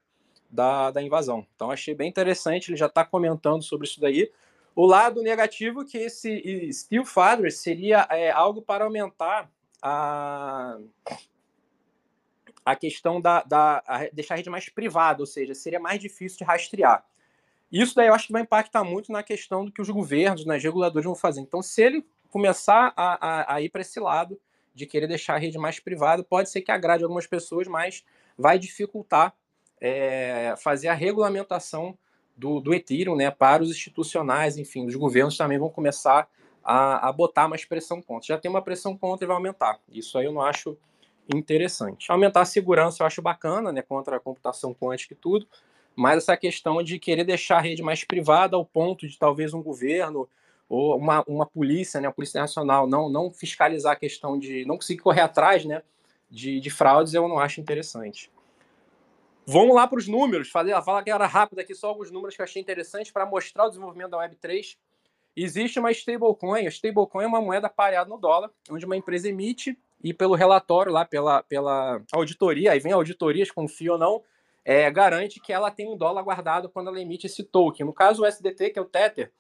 da, da invasão. Então achei bem interessante, ele já está comentando sobre isso daí. O lado negativo é que esse Steel Father seria é, algo para aumentar a, a questão da, da a deixar a rede mais privada, ou seja, seria mais difícil de rastrear. Isso daí eu acho que vai impactar muito na questão do que os governos, né, os reguladores vão fazer. Então, se ele começar a, a, a ir para esse lado de querer deixar a rede mais privada, pode ser que agrade algumas pessoas, mas vai dificultar é, fazer a regulamentação do, do Ethereum né, para os institucionais, enfim, os governos também vão começar a, a botar mais pressão contra. Já tem uma pressão contra e vai aumentar. Isso aí eu não acho interessante. Aumentar a segurança eu acho bacana, né, contra a computação quântica e tudo, mas essa questão de querer deixar a rede mais privada ao ponto de talvez um governo ou uma, uma polícia, né, a Polícia Nacional, não, não fiscalizar a questão de não conseguir correr atrás né, de, de fraudes, eu não acho interessante. Vamos lá para os números, fazer, falar que era rápido aqui, só alguns números que eu achei interessantes para mostrar o desenvolvimento da Web3. Existe uma stablecoin, a stablecoin é uma moeda pareada no dólar, onde uma empresa emite e pelo relatório lá, pela, pela auditoria, aí vem auditorias, confia ou não, é, garante que ela tem um dólar guardado quando ela emite esse token. No caso, o SDT, que é o Tether,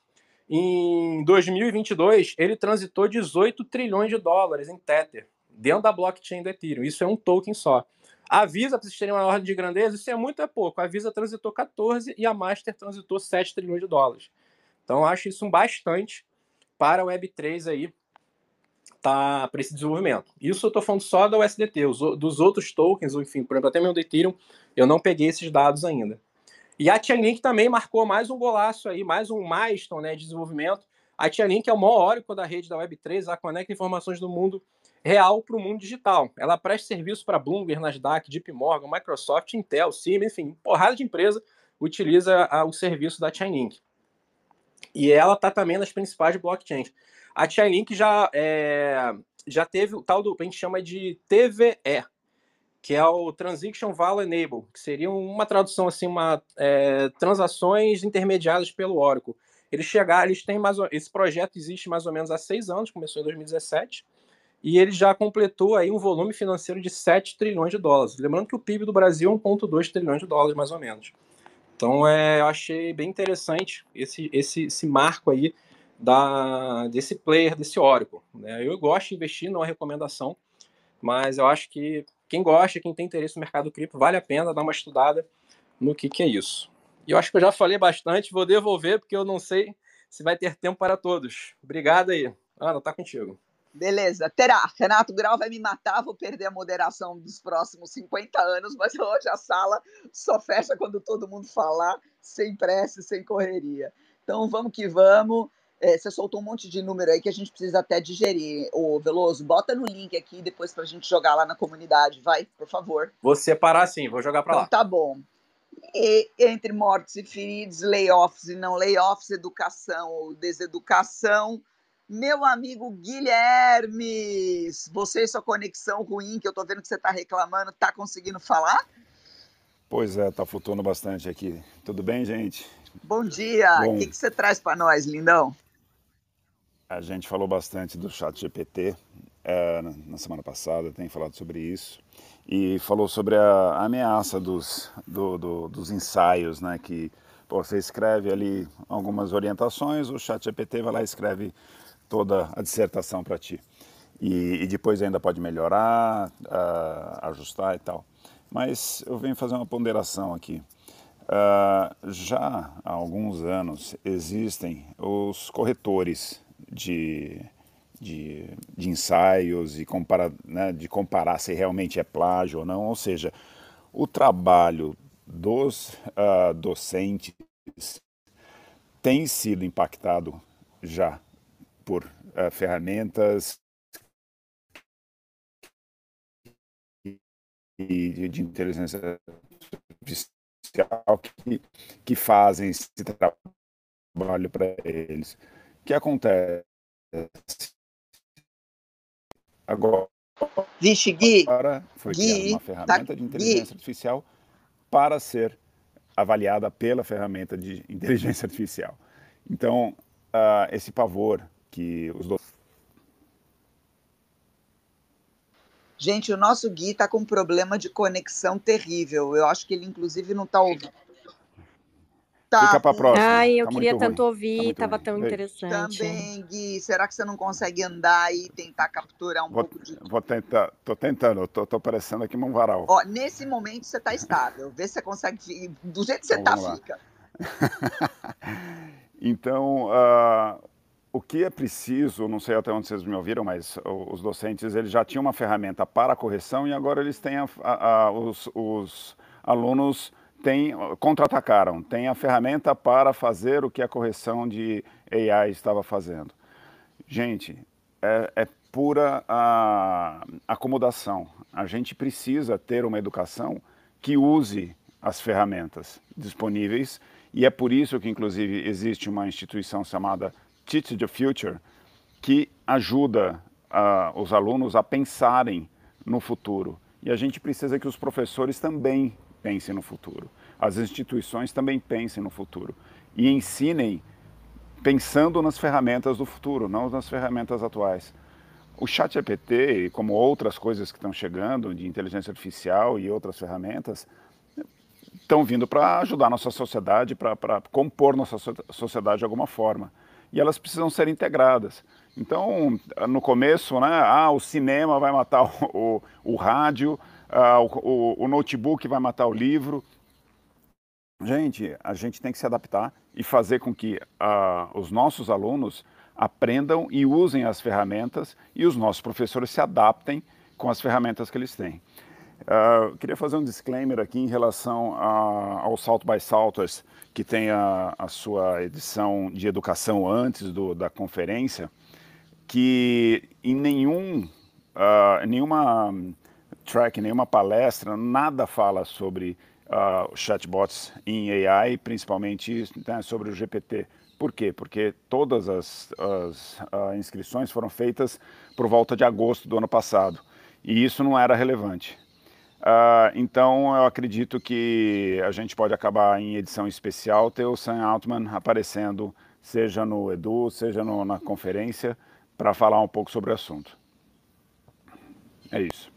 em 2022, ele transitou 18 trilhões de dólares em Tether, dentro da blockchain do Ethereum. Isso é um token só. A Visa, para vocês terem uma ordem de grandeza, isso é muito é pouco. A Visa transitou 14 e a Master transitou 7 trilhões de dólares. Então, acho isso um bastante para a Web3 aí, tá, para esse desenvolvimento. Isso eu estou falando só da USDT, os, dos outros tokens, enfim, por exemplo, até meu do Ethereum, eu não peguei esses dados ainda. E a Chainlink também marcou mais um golaço aí, mais um milestone né, de desenvolvimento, A Tia-Link é o maior Oracle da rede da Web3, ela conecta informações do mundo real para o mundo digital. Ela presta serviço para Bloomberg, Nasdaq, JP Morgan, Microsoft, Intel, Siemens, enfim, porrada de empresa utiliza o serviço da Chainlink. E ela está também nas principais blockchains. A Chainlink já, é, já teve o tal do que a gente chama de TVE, que é o Transaction Value Enable, que seria uma tradução assim, uma é, transações intermediadas pelo Oracle. Eles chegaram, eles têm mais esse projeto existe mais ou menos há seis anos, começou em 2017 e ele já completou aí um volume financeiro de 7 trilhões de dólares. Lembrando que o PIB do Brasil é 1,2 trilhões de dólares, mais ou menos. Então, é, eu achei bem interessante esse, esse, esse marco aí da, desse player, desse Oracle. Né? Eu gosto de investir, não é recomendação, mas eu acho que quem gosta, quem tem interesse no mercado cripto, vale a pena dar uma estudada no que, que é isso. E eu acho que eu já falei bastante, vou devolver, porque eu não sei se vai ter tempo para todos. Obrigado aí. Ana, tá contigo. Beleza, terá. Renato Grau vai me matar, vou perder a moderação dos próximos 50 anos, mas (laughs) hoje a sala só fecha quando todo mundo falar, sem pressa, sem correria. Então vamos que vamos. É, você soltou um monte de número aí que a gente precisa até digerir. Ô, Veloso, bota no link aqui depois para a gente jogar lá na comunidade, vai, por favor. Vou separar sim, vou jogar para então, lá. Tá bom. E, entre mortos e feridos, layoffs e não layoffs, educação ou deseducação meu amigo Guilherme, você e sua conexão ruim, que eu tô vendo que você tá reclamando, tá conseguindo falar? Pois é, tá flutuando bastante aqui. Tudo bem, gente? Bom dia. Bom, o que, que você traz para nós, lindão? A gente falou bastante do chat GPT é, na semana passada, tem falado sobre isso. E falou sobre a ameaça dos, do, do, dos ensaios, né? Que pô, você escreve ali algumas orientações, o chat GPT vai lá e escreve toda a dissertação para ti. E, e, depois ainda pode melhorar, uh, ajustar e tal. Mas eu venho fazer uma ponderação aqui. Uh, já há alguns anos existem os corretores de, de, de ensaios e compara, né, de comparar se realmente é plágio ou não. Ou seja, o trabalho dos uh, docentes tem sido impactado já por uh, ferramentas de, de inteligência artificial que, que fazem esse trabalho para eles. O que acontece? Agora, Vixe, Gui, agora foi Gui, criada uma tá ferramenta tá, de inteligência Gui. artificial para ser avaliada pela ferramenta de inteligência artificial. Então, uh, esse pavor que os dois. Gente, o nosso Gui está com um problema de conexão terrível. Eu acho que ele, inclusive, não está ouvindo. Tá. Fica para próxima. Ai, eu tá queria tanto ruim. ouvir, estava tá tão interessante. Também, Gui. Será que você não consegue andar e tentar capturar um vou, pouco de. Vou tentar, tô tentando, tô, tô parecendo aqui um varal. Ó, nesse momento você está estável. Vê se você consegue. Do jeito que você está, então, fica. (laughs) então, uh, o que é preciso, não sei até onde vocês me ouviram, mas os docentes eles já tinham uma ferramenta para correção e agora eles têm a, a, a, os, os, alunos têm, contra-atacaram, têm a ferramenta para fazer o que a correção de AI estava fazendo. Gente, é, é pura acomodação. A gente precisa ter uma educação que use as ferramentas disponíveis e é por isso que, inclusive, existe uma instituição chamada Teach the Future, que ajuda os alunos a pensarem no futuro. E a gente precisa que os professores também pensem no futuro. As instituições também pensem no futuro. E ensinem pensando nas ferramentas do futuro, não nas ferramentas atuais. O chat GPT, como outras coisas que estão chegando, de inteligência artificial e outras ferramentas, estão vindo para ajudar nossa sociedade, para compor nossa sociedade de alguma forma e elas precisam ser integradas. Então, no começo, né, ah, o cinema vai matar o, (laughs) o, o rádio, ah, o, o, notebook vai matar o livro. Gente, a gente tem que se adaptar e fazer com que ah, os nossos alunos aprendam e usem as ferramentas e os nossos professores se adaptem com as ferramentas que eles têm. Uh, queria fazer um disclaimer aqui em relação a, ao South by Southwest, que tem a, a, sua edição de educação antes do, da conferência, que em nenhum, uh, nenhuma track, nenhuma palestra, nada fala sobre uh, chatbots em AI, principalmente né, sobre o GPT. Por quê? Porque todas as, as inscrições foram feitas por volta de agosto do ano passado e isso não era relevante. Uh, então, eu acredito que a gente pode acabar em edição especial ter o Sam Altman aparecendo, seja no Edu, seja no, na conferência, para falar um pouco sobre o assunto. É isso.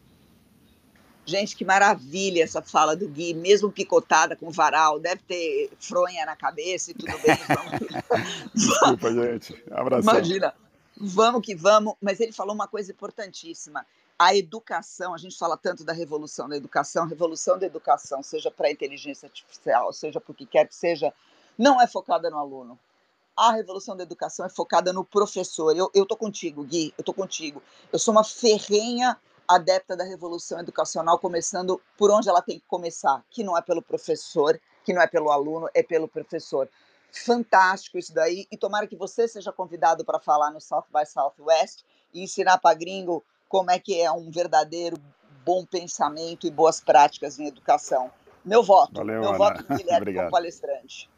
Gente, que maravilha essa fala do Gui, mesmo picotada com varal, deve ter fronha na cabeça e tudo bem. (laughs) Vamos... Desculpa, gente. Abração. Imagina, vamos que vamos. Mas ele falou uma coisa importantíssima a educação, a gente fala tanto da revolução da educação, revolução da educação, seja para a inteligência artificial, seja para o que quer que seja, não é focada no aluno. A revolução da educação é focada no professor. Eu estou contigo, Gui, eu estou contigo. Eu sou uma ferrenha adepta da revolução educacional, começando por onde ela tem que começar, que não é pelo professor, que não é pelo aluno, é pelo professor. Fantástico isso daí, e tomara que você seja convidado para falar no South by Southwest e ensinar para gringo como é que é um verdadeiro bom pensamento e boas práticas em educação. Meu voto, Valeu, meu Ana. voto do Guilherme (laughs) como palestrante.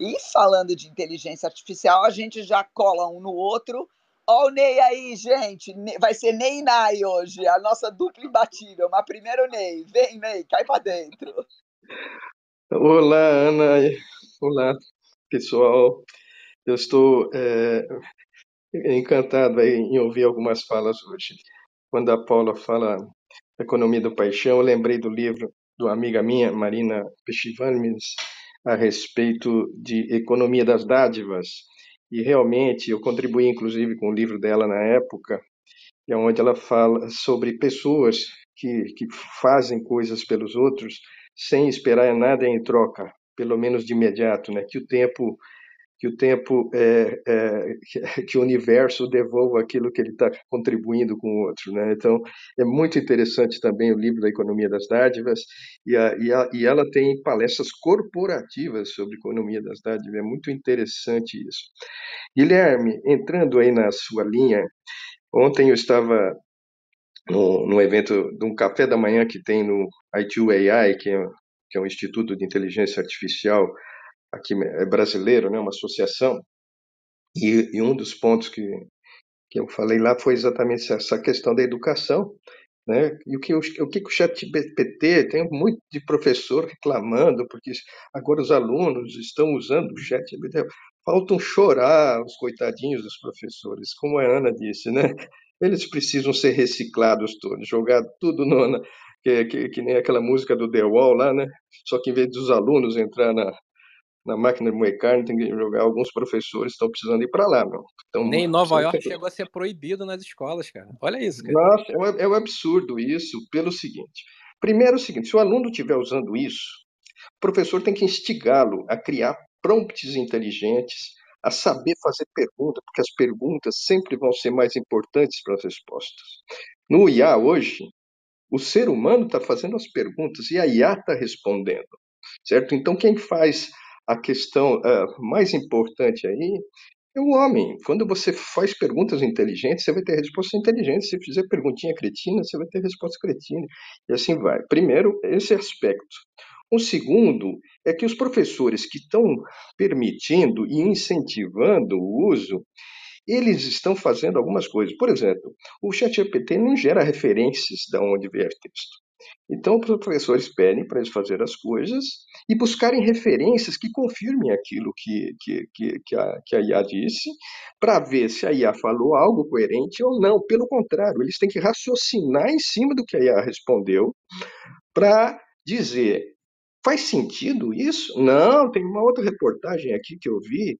E falando de inteligência artificial, a gente já cola um no outro. Olha o Ney aí, gente. Vai ser Ney e Nai hoje, a nossa dupla imbatível. Mas primeiro o Ney. Vem, Ney, cai para dentro. Olá, Ana. Olá, pessoal. Eu estou é, encantado em ouvir algumas falas hoje quando a Paula fala Economia do Paixão, eu lembrei do livro uma amiga minha, Marina Pechivanes, a respeito de Economia das Dádivas. E realmente eu contribuí, inclusive, com o livro dela na época, é onde ela fala sobre pessoas que, que fazem coisas pelos outros sem esperar nada em troca, pelo menos de imediato, né? Que o tempo que o tempo é, é, (laughs) que o universo devolva aquilo que ele está contribuindo com o outro, né? Então é muito interessante também o livro da economia das dádivas e, a, e, a, e ela tem palestras corporativas sobre economia das dádivas, é muito interessante isso. Guilherme, entrando aí na sua linha, ontem eu estava no, no evento de um café da manhã que tem no I2AI, que é, que é um instituto de inteligência artificial aqui é brasileiro, né, uma associação, e, e um dos pontos que, que eu falei lá foi exatamente essa questão da educação, né? E o que o, o que o ChatGPT tem muito de professor reclamando porque agora os alunos estão usando o ChatGPT, faltam chorar os coitadinhos dos professores, como a Ana disse, né? Eles precisam ser reciclados todos, jogar tudo no, que, que, que nem aquela música do The Wall lá, né? Só que em vez dos alunos entrar na, na máquina de moer carne, tem que jogar. Alguns professores estão precisando ir para lá, meu. Então, Nem em Nova York chegou a ser proibido nas escolas, cara. Olha isso, cara. Nossa, é um, é um absurdo isso, pelo seguinte. Primeiro, é o seguinte: se o aluno estiver usando isso, o professor tem que instigá-lo a criar prompts inteligentes, a saber fazer perguntas, porque as perguntas sempre vão ser mais importantes para as respostas. No IA hoje, o ser humano está fazendo as perguntas e a IA está respondendo, certo? Então, quem faz a questão uh, mais importante aí é o homem. Quando você faz perguntas inteligentes, você vai ter respostas inteligentes. Se fizer perguntinha cretina, você vai ter resposta cretina. E assim vai. Primeiro, esse aspecto. O segundo é que os professores que estão permitindo e incentivando o uso, eles estão fazendo algumas coisas. Por exemplo, o ChatGPT não gera referências de onde vier texto. Então, os professores pedem para eles fazerem as coisas e buscarem referências que confirmem aquilo que, que, que, que, a, que a IA disse, para ver se a IA falou algo coerente ou não. Pelo contrário, eles têm que raciocinar em cima do que a IA respondeu para dizer: faz sentido isso? Não, tem uma outra reportagem aqui que eu vi,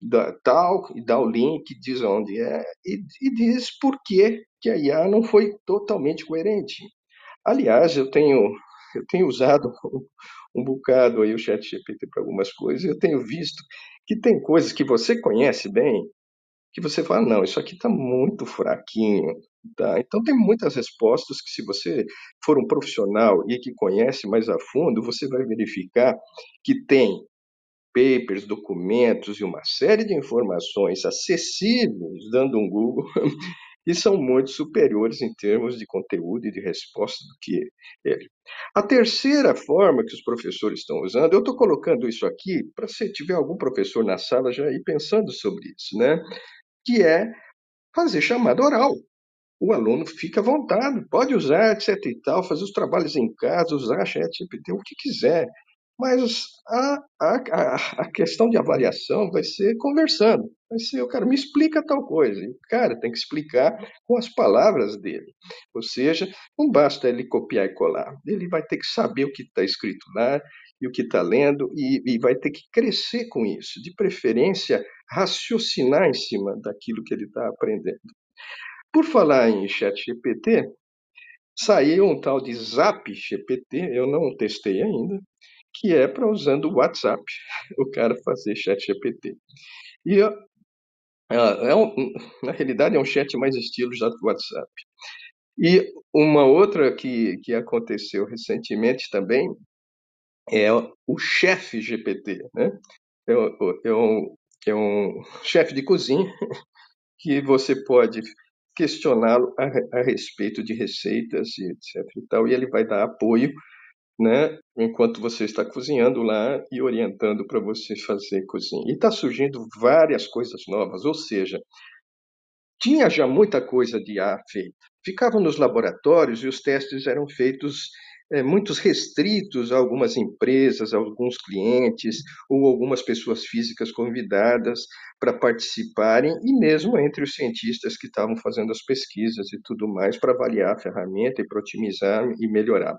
da, tal, e dá o link, diz onde é, e, e diz por que, que a IA não foi totalmente coerente. Aliás, eu tenho, eu tenho usado (laughs) um, bocado aí o chat GPT para algumas coisas, eu tenho visto que tem coisas que você conhece bem, que você fala, não, isso aqui está muito fraquinho. Tá? Então, tem muitas respostas que, se você for um profissional e que conhece mais a fundo, você vai verificar que tem papers, documentos e uma série de informações acessíveis, dando um Google, (laughs) e são muito superiores em termos de conteúdo e de resposta do que ele. A terceira forma que os professores estão usando, eu estou colocando isso aqui para se tiver algum professor na sala já ir pensando sobre isso, né? Que é fazer chamada oral. O aluno fica à vontade, pode usar, etc e tal, fazer os trabalhos em casa, usar chat GPT, o que quiser. Mas a, a, a questão de avaliação vai ser conversando. Vai ser, o cara me explica tal coisa. E o cara tem que explicar com as palavras dele. Ou seja, não basta ele copiar e colar. Ele vai ter que saber o que está escrito lá e o que está lendo e, e vai ter que crescer com isso. De preferência, raciocinar em cima daquilo que ele está aprendendo. Por falar em chat GPT, saiu um tal de Zap GPT, eu não testei ainda, que é para usando o WhatsApp, (laughs) o cara fazer chat GPT. E é um, na realidade é um chat mais estilo já do WhatsApp. E uma outra que, que aconteceu recentemente também é o chefe GPT, né? É, é um, é um chefe de cozinha (laughs) que você pode questioná-lo a, a, respeito de receitas e etc e tal, e ele vai dar apoio né, enquanto você está cozinhando lá e orientando para você fazer cozinha. E está surgindo várias coisas novas, ou seja, tinha já muita coisa de ar feita. Ficavam nos laboratórios e os testes eram feitos é, muitos restritos a algumas empresas, a alguns clientes ou algumas pessoas físicas convidadas para participarem e mesmo entre os cientistas que estavam fazendo as pesquisas e tudo mais para avaliar a ferramenta e para otimizar e melhorar.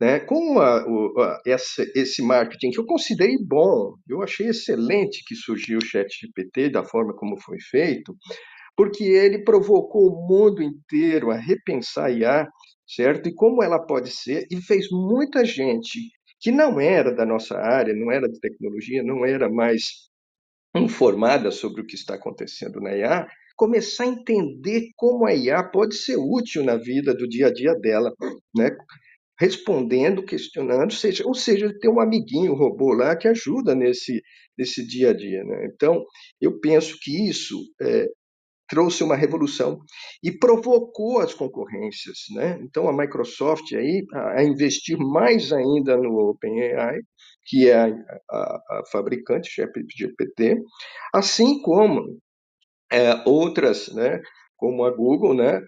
Né? Com a, o, a, essa, esse marketing que eu considerei bom, eu achei excelente que surgiu o ChatGPT da forma como foi feito, porque ele provocou o mundo inteiro a repensar a IA, certo? E como ela pode ser, e fez muita gente que não era da nossa área, não era de tecnologia, não era mais informada sobre o que está acontecendo na IA, começar a entender como a IA pode ser útil na vida do dia a dia dela, né? Respondendo, questionando, seja, ou seja, tem um amiguinho, robô lá que ajuda nesse, nesse dia a dia. Né? Então, eu penso que isso é, trouxe uma revolução e provocou as concorrências. Né? Então, a Microsoft aí, a, a investir mais ainda no OpenAI, que é a, a, a fabricante GPT, assim como é, outras, né, como a Google, né,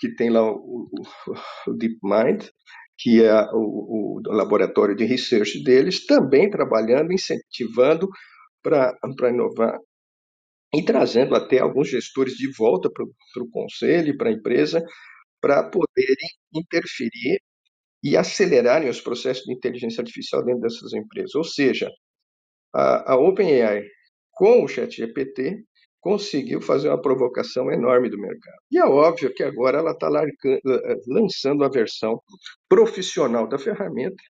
que tem lá o, o, (laughs) o DeepMind, que é o, o laboratório de research deles, também trabalhando, incentivando para inovar e trazendo até alguns gestores de volta para o conselho, para a empresa, para poderem interferir e acelerarem os processos de inteligência artificial dentro dessas empresas. Ou seja, a, a OpenAI, com o ChatGPT, conseguiu fazer uma provocação enorme do mercado. E é óbvio que agora ela está eh, lançando a versão profissional da ferramenta,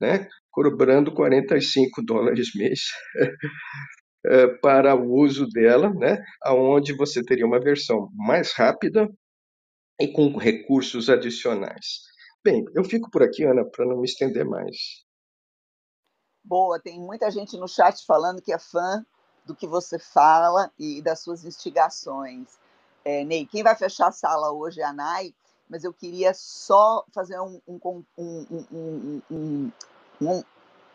né, cobrando 45 dólares mês (laughs) eh, para o uso dela, né, aonde você teria uma versão mais rápida e com recursos adicionais. Bem, eu fico por aqui, Ana, para não me estender mais. Boa, tem muita gente no chat falando que é fã do que você fala e das suas instigações. É, Ney, quem vai fechar a sala hoje é a Nai, mas eu queria só fazer um, um, um, um, um,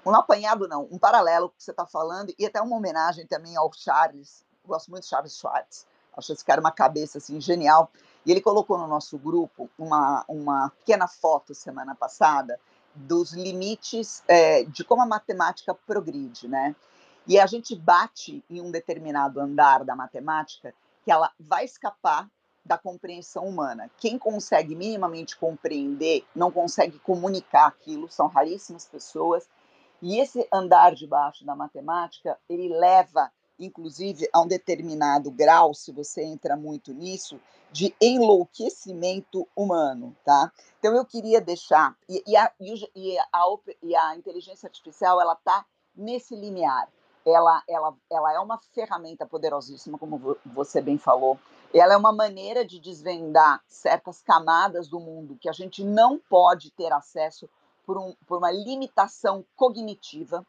um apanhado, não, um paralelo que você está falando e até uma homenagem também ao Charles. Eu gosto muito de Charles Schwartz. Acho esse cara uma cabeça assim genial. E ele colocou no nosso grupo uma, uma pequena foto semana passada dos limites é, de como a matemática progride, né? E a gente bate em um determinado andar da matemática que ela vai escapar da compreensão humana. Quem consegue minimamente compreender, não consegue comunicar aquilo, são raríssimas pessoas. E esse andar de baixo da matemática, ele leva, inclusive, a um determinado grau, se você entra muito nisso, de enlouquecimento humano, tá? Então eu queria deixar e, e, a, e, a, e a, inteligência artificial ela está nesse limiar ela, ela, ela é uma ferramenta poderosíssima, como você bem falou. Ela é uma maneira de desvendar certas camadas do mundo que a gente não pode ter acesso por, um, por uma limitação cognitiva.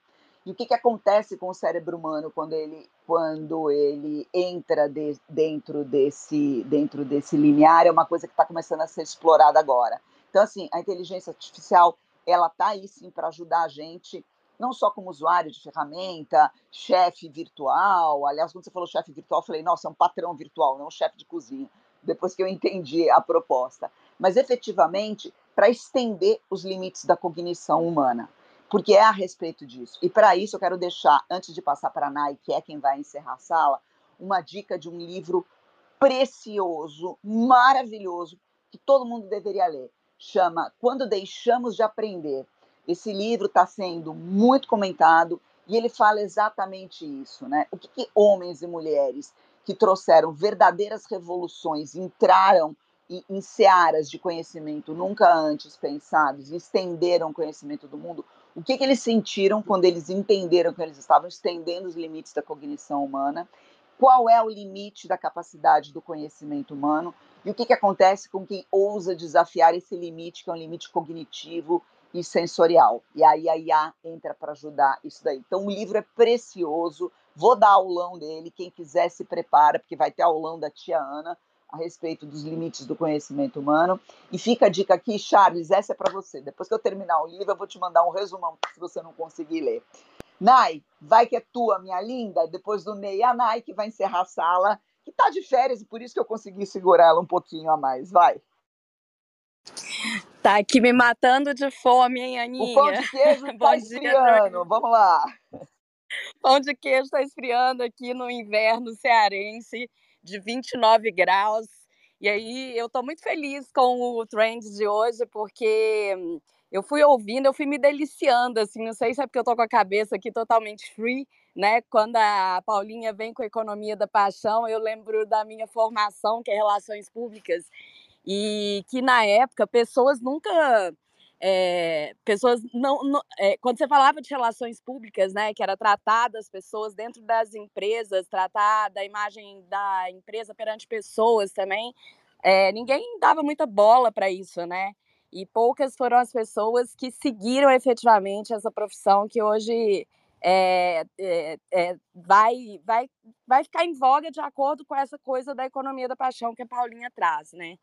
E o que, que acontece com o cérebro humano quando ele, quando ele entra de, dentro, desse, dentro desse limiar? É uma coisa que está começando a ser explorada agora. Então, assim, a inteligência artificial ela está aí sim para ajudar a gente não só como usuário de ferramenta, chefe virtual. Aliás, quando você falou chefe virtual, eu falei, nossa, é um patrão virtual, não um chefe de cozinha. Depois que eu entendi a proposta. Mas efetivamente, para estender os limites da cognição humana, porque é a respeito disso. E para isso, eu quero deixar, antes de passar para a Nai, que é quem vai encerrar a sala, uma dica de um livro precioso, maravilhoso, que todo mundo deveria ler. Chama Quando Deixamos de Aprender esse livro está sendo muito comentado e ele fala exatamente isso, né? O que, que homens e mulheres que trouxeram verdadeiras revoluções entraram em, em searas de conhecimento nunca antes pensados estenderam o conhecimento do mundo, o que, que eles sentiram quando eles entenderam que eles estavam estendendo os limites da cognição humana, qual é o limite da capacidade do conhecimento humano e o que, que acontece com quem ousa desafiar esse limite, que é um limite cognitivo e sensorial. E aí a IA entra para ajudar isso daí. Então o livro é precioso. Vou dar aulão dele, quem quiser se prepara, porque vai ter aulão da tia Ana a respeito dos limites do conhecimento humano. E fica a dica aqui, Charles, essa é para você. Depois que eu terminar o livro, eu vou te mandar um resumão se você não conseguir ler. Nai, vai que é tua, minha linda. Depois do Ney, a Nai que vai encerrar a sala, que está de férias e por isso que eu consegui segurar ela um pouquinho a mais. Vai. Tá aqui me matando de fome, hein, Aninha? O pão de queijo (laughs) está esfriando, vamos lá. Pão de queijo está esfriando aqui no inverno cearense, de 29 graus. E aí eu estou muito feliz com o trend de hoje, porque eu fui ouvindo, eu fui me deliciando, assim, não sei se é porque eu estou com a cabeça aqui totalmente free, né? Quando a Paulinha vem com a economia da paixão, eu lembro da minha formação, que é relações públicas, e que na época pessoas nunca é, pessoas não, não é, quando você falava de relações públicas, né, que era tratar das pessoas dentro das empresas, tratar da imagem da empresa perante pessoas também, é, ninguém dava muita bola para isso, né? E poucas foram as pessoas que seguiram efetivamente essa profissão que hoje é, é, é, vai, vai, vai ficar em voga de acordo com essa coisa da economia da paixão que a Paulinha traz, né?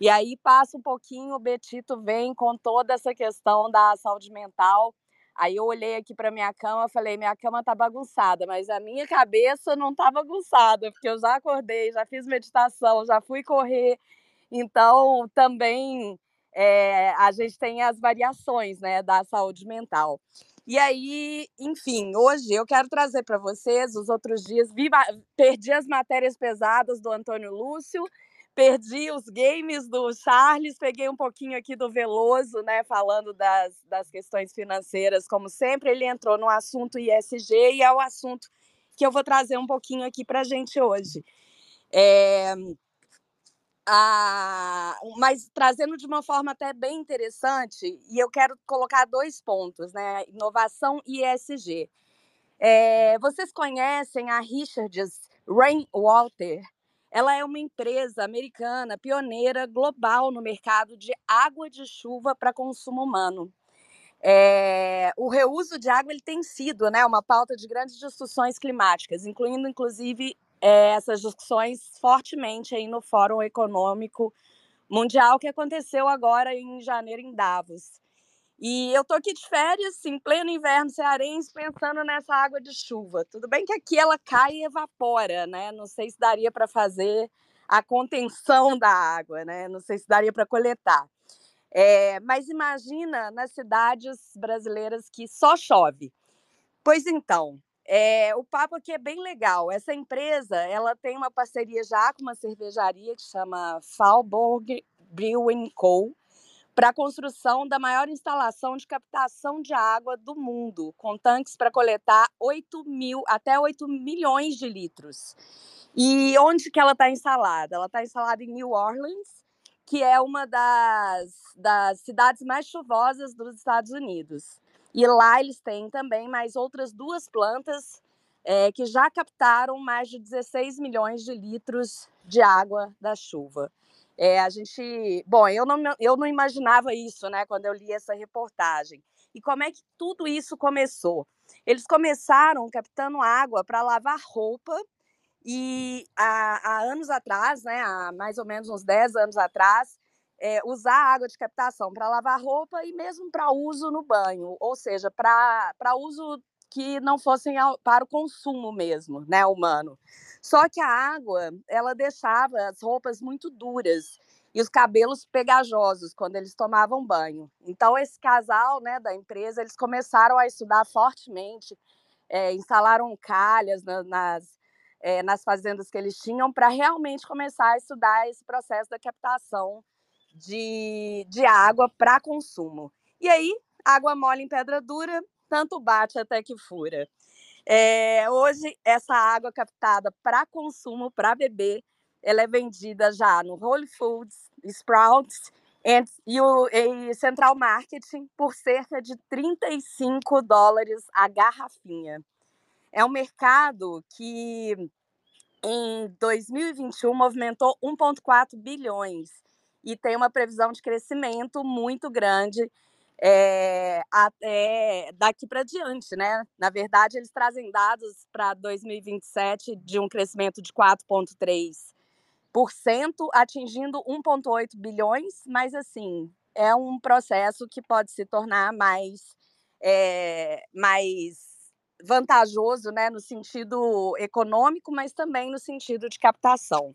E aí passa um pouquinho, o Betito vem com toda essa questão da saúde mental. Aí eu olhei aqui para minha cama, falei, minha cama tá bagunçada, mas a minha cabeça não tá bagunçada, porque eu já acordei, já fiz meditação, já fui correr. Então, também é, a gente tem as variações né, da saúde mental. E aí, enfim, hoje eu quero trazer para vocês, os outros dias, vi, perdi as matérias pesadas do Antônio Lúcio, perdi os games do Charles, peguei um pouquinho aqui do Veloso, né, falando das, das questões financeiras, como sempre, ele entrou no assunto ISG e é o assunto que eu vou trazer um pouquinho aqui para a gente hoje. É, a, mas trazendo de uma forma até bem interessante, e eu quero colocar dois pontos, né, inovação e ISG. É, vocês conhecem a Richards Rainwater? Ela é uma empresa americana pioneira global no mercado de água de chuva para consumo humano. É, o reuso de água ele tem sido né, uma pauta de grandes discussões climáticas, incluindo, inclusive, é, essas discussões fortemente aí no Fórum Econômico Mundial que aconteceu agora em janeiro em Davos. E eu tô aqui de férias, em pleno inverno cearense, pensando nessa água de chuva. Tudo bem que aqui ela cai e evapora, né? Não sei se daria para fazer a contenção da água, né? Não sei se daria para coletar. É, mas imagina nas cidades brasileiras que só chove. Pois então, é, o papo aqui é bem legal. Essa empresa, ela tem uma parceria já com uma cervejaria que chama Falborg Brewing Co para a construção da maior instalação de captação de água do mundo, com tanques para coletar 8 mil, até 8 milhões de litros. E onde que ela está instalada? Ela está instalada em New Orleans, que é uma das, das cidades mais chuvosas dos Estados Unidos. E lá eles têm também mais outras duas plantas é, que já captaram mais de 16 milhões de litros de água da chuva. É, a gente, bom, eu não, eu não imaginava isso, né, quando eu li essa reportagem. E como é que tudo isso começou? Eles começaram captando água para lavar roupa e há, há, anos atrás, né, há mais ou menos uns 10 anos atrás, é, usar água de captação para lavar roupa e mesmo para uso no banho, ou seja, para uso que não fossem para o consumo mesmo, né, humano. Só que a água, ela deixava as roupas muito duras e os cabelos pegajosos quando eles tomavam banho. Então esse casal, né, da empresa, eles começaram a estudar fortemente, é, instalaram calhas na, nas é, nas fazendas que eles tinham para realmente começar a estudar esse processo da captação de, de água para consumo. E aí, água mole em pedra dura, tanto bate até que fura. É, hoje, essa água captada para consumo, para beber, ela é vendida já no Whole Foods, Sprouts e, o, e Central Marketing por cerca de 35 dólares a garrafinha. É um mercado que em 2021 movimentou 1,4 bilhões e tem uma previsão de crescimento muito grande é, até daqui para diante, né? Na verdade, eles trazem dados para 2027 de um crescimento de 4,3%, atingindo 1,8 bilhões, mas assim é um processo que pode se tornar mais, é, mais vantajoso, né, no sentido econômico, mas também no sentido de captação.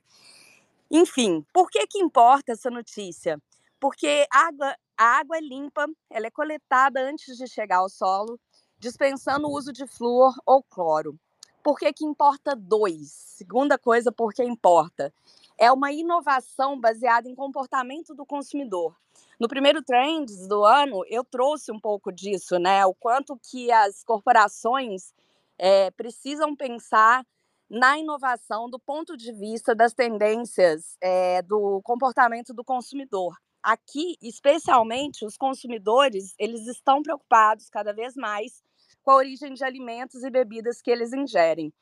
Enfim, por que que importa essa notícia? Porque água a água é limpa, ela é coletada antes de chegar ao solo, dispensando o uso de flúor ou cloro. Por que, que importa dois? Segunda coisa, por que importa? É uma inovação baseada em comportamento do consumidor. No primeiro Trends do ano, eu trouxe um pouco disso, né? O quanto que as corporações é, precisam pensar na inovação do ponto de vista das tendências é, do comportamento do consumidor aqui, especialmente, os consumidores, eles estão preocupados cada vez mais com a origem de alimentos e bebidas que eles ingerem.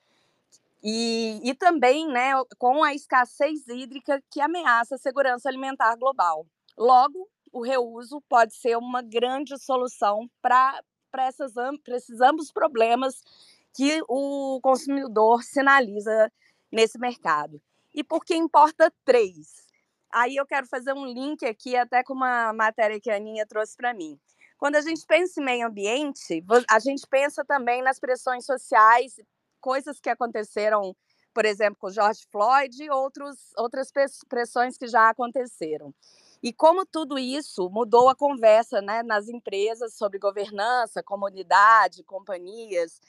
E, e também né, com a escassez hídrica que ameaça a segurança alimentar global. Logo, o reuso pode ser uma grande solução para esses ambos problemas que o consumidor sinaliza nesse mercado. E por que importa três? Aí eu quero fazer um link aqui até com uma matéria que a Aninha trouxe para mim. Quando a gente pensa em meio ambiente, a gente pensa também nas pressões sociais, coisas que aconteceram, por exemplo, com George Floyd e outros, outras pressões que já aconteceram. E como tudo isso mudou a conversa né, nas empresas sobre governança, comunidade, companhias.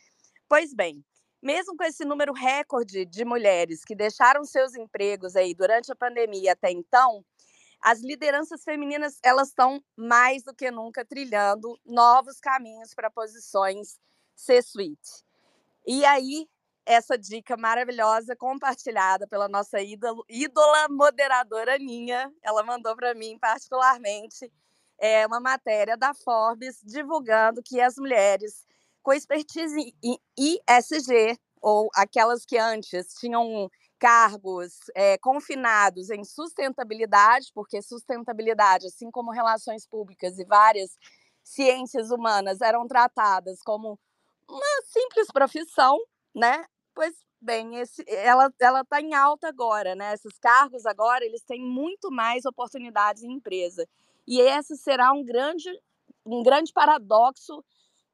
Pois bem, mesmo com esse número recorde de mulheres que deixaram seus empregos aí durante a pandemia até então, as lideranças femininas elas estão mais do que nunca trilhando novos caminhos para posições C-suite. E aí essa dica maravilhosa compartilhada pela nossa ídolo, ídola moderadora Aninha, ela mandou para mim particularmente é uma matéria da Forbes divulgando que as mulheres com expertise em ISG, ou aquelas que antes tinham cargos é, confinados em sustentabilidade, porque sustentabilidade, assim como relações públicas e várias ciências humanas, eram tratadas como uma simples profissão, né? Pois bem, esse, ela ela está em alta agora, né? Esses cargos agora eles têm muito mais oportunidades em empresa e esse será um grande um grande paradoxo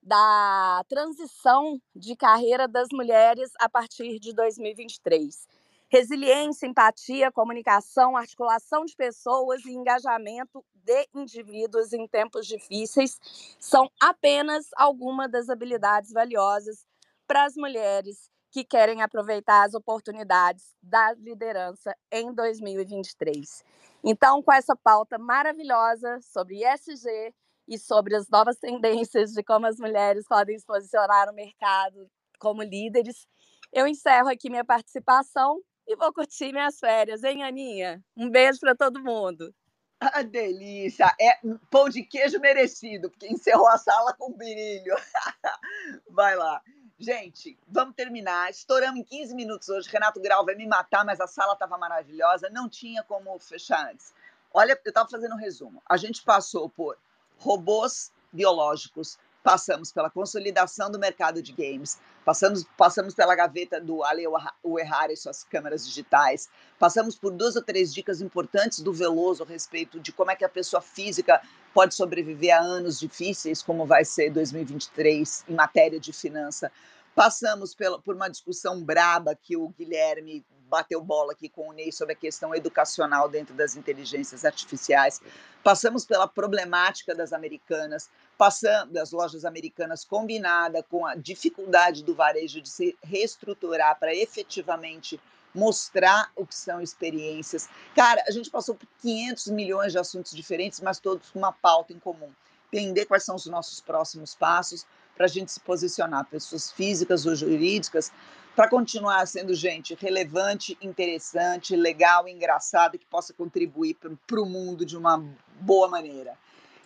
da transição de carreira das mulheres a partir de 2023. Resiliência, empatia, comunicação, articulação de pessoas e engajamento de indivíduos em tempos difíceis são apenas algumas das habilidades valiosas para as mulheres que querem aproveitar as oportunidades da liderança em 2023. Então, com essa pauta maravilhosa sobre ESG, e sobre as novas tendências de como as mulheres podem se posicionar no mercado como líderes. Eu encerro aqui minha participação e vou curtir minhas férias, hein, Aninha? Um beijo para todo mundo. Ah, delícia! É pão de queijo merecido, porque encerrou a sala com brilho. (laughs) Vai lá. Gente, vamos terminar. Estouramos em 15 minutos hoje. Renato Grau vai me matar, mas a sala estava maravilhosa. Não tinha como fechar antes. Olha, eu estava fazendo um resumo. A gente passou por robôs biológicos, passamos pela consolidação do mercado de games, passamos, passamos pela gaveta do Ale Uehara e suas câmeras digitais, passamos por duas ou três dicas importantes do Veloso a respeito de como é que a pessoa física pode sobreviver a anos difíceis, como vai ser 2023 em matéria de finança. Passamos pela, por uma discussão braba que o Guilherme bateu bola aqui com o Ney sobre a questão educacional dentro das inteligências artificiais. Passamos pela problemática das americanas, passando das lojas americanas combinada com a dificuldade do varejo de se reestruturar para efetivamente mostrar o que são experiências. Cara, a gente passou por 500 milhões de assuntos diferentes, mas todos com uma pauta em comum. Entender quais são os nossos próximos passos para a gente se posicionar, pessoas físicas ou jurídicas, para continuar sendo gente relevante, interessante, legal, engraçada, que possa contribuir para o mundo de uma boa maneira.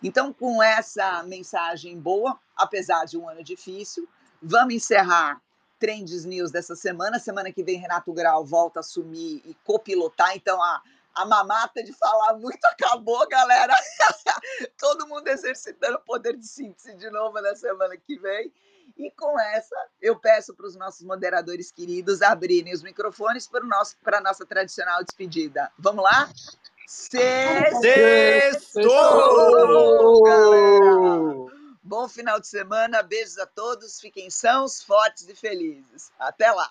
Então, com essa mensagem boa, apesar de um ano difícil, vamos encerrar Trends News dessa semana. Semana que vem, Renato Grau volta a assumir e copilotar. Então, a, a mamata de falar muito acabou, galera. (laughs) Todo mundo exercitando o poder de síntese de novo na semana que vem. E com essa, eu peço para os nossos moderadores queridos abrirem os microfones para, o nosso, para a nossa tradicional despedida. Vamos lá? Sextou! Bom final de semana, beijos a todos, fiquem sãos, fortes e felizes. Até lá!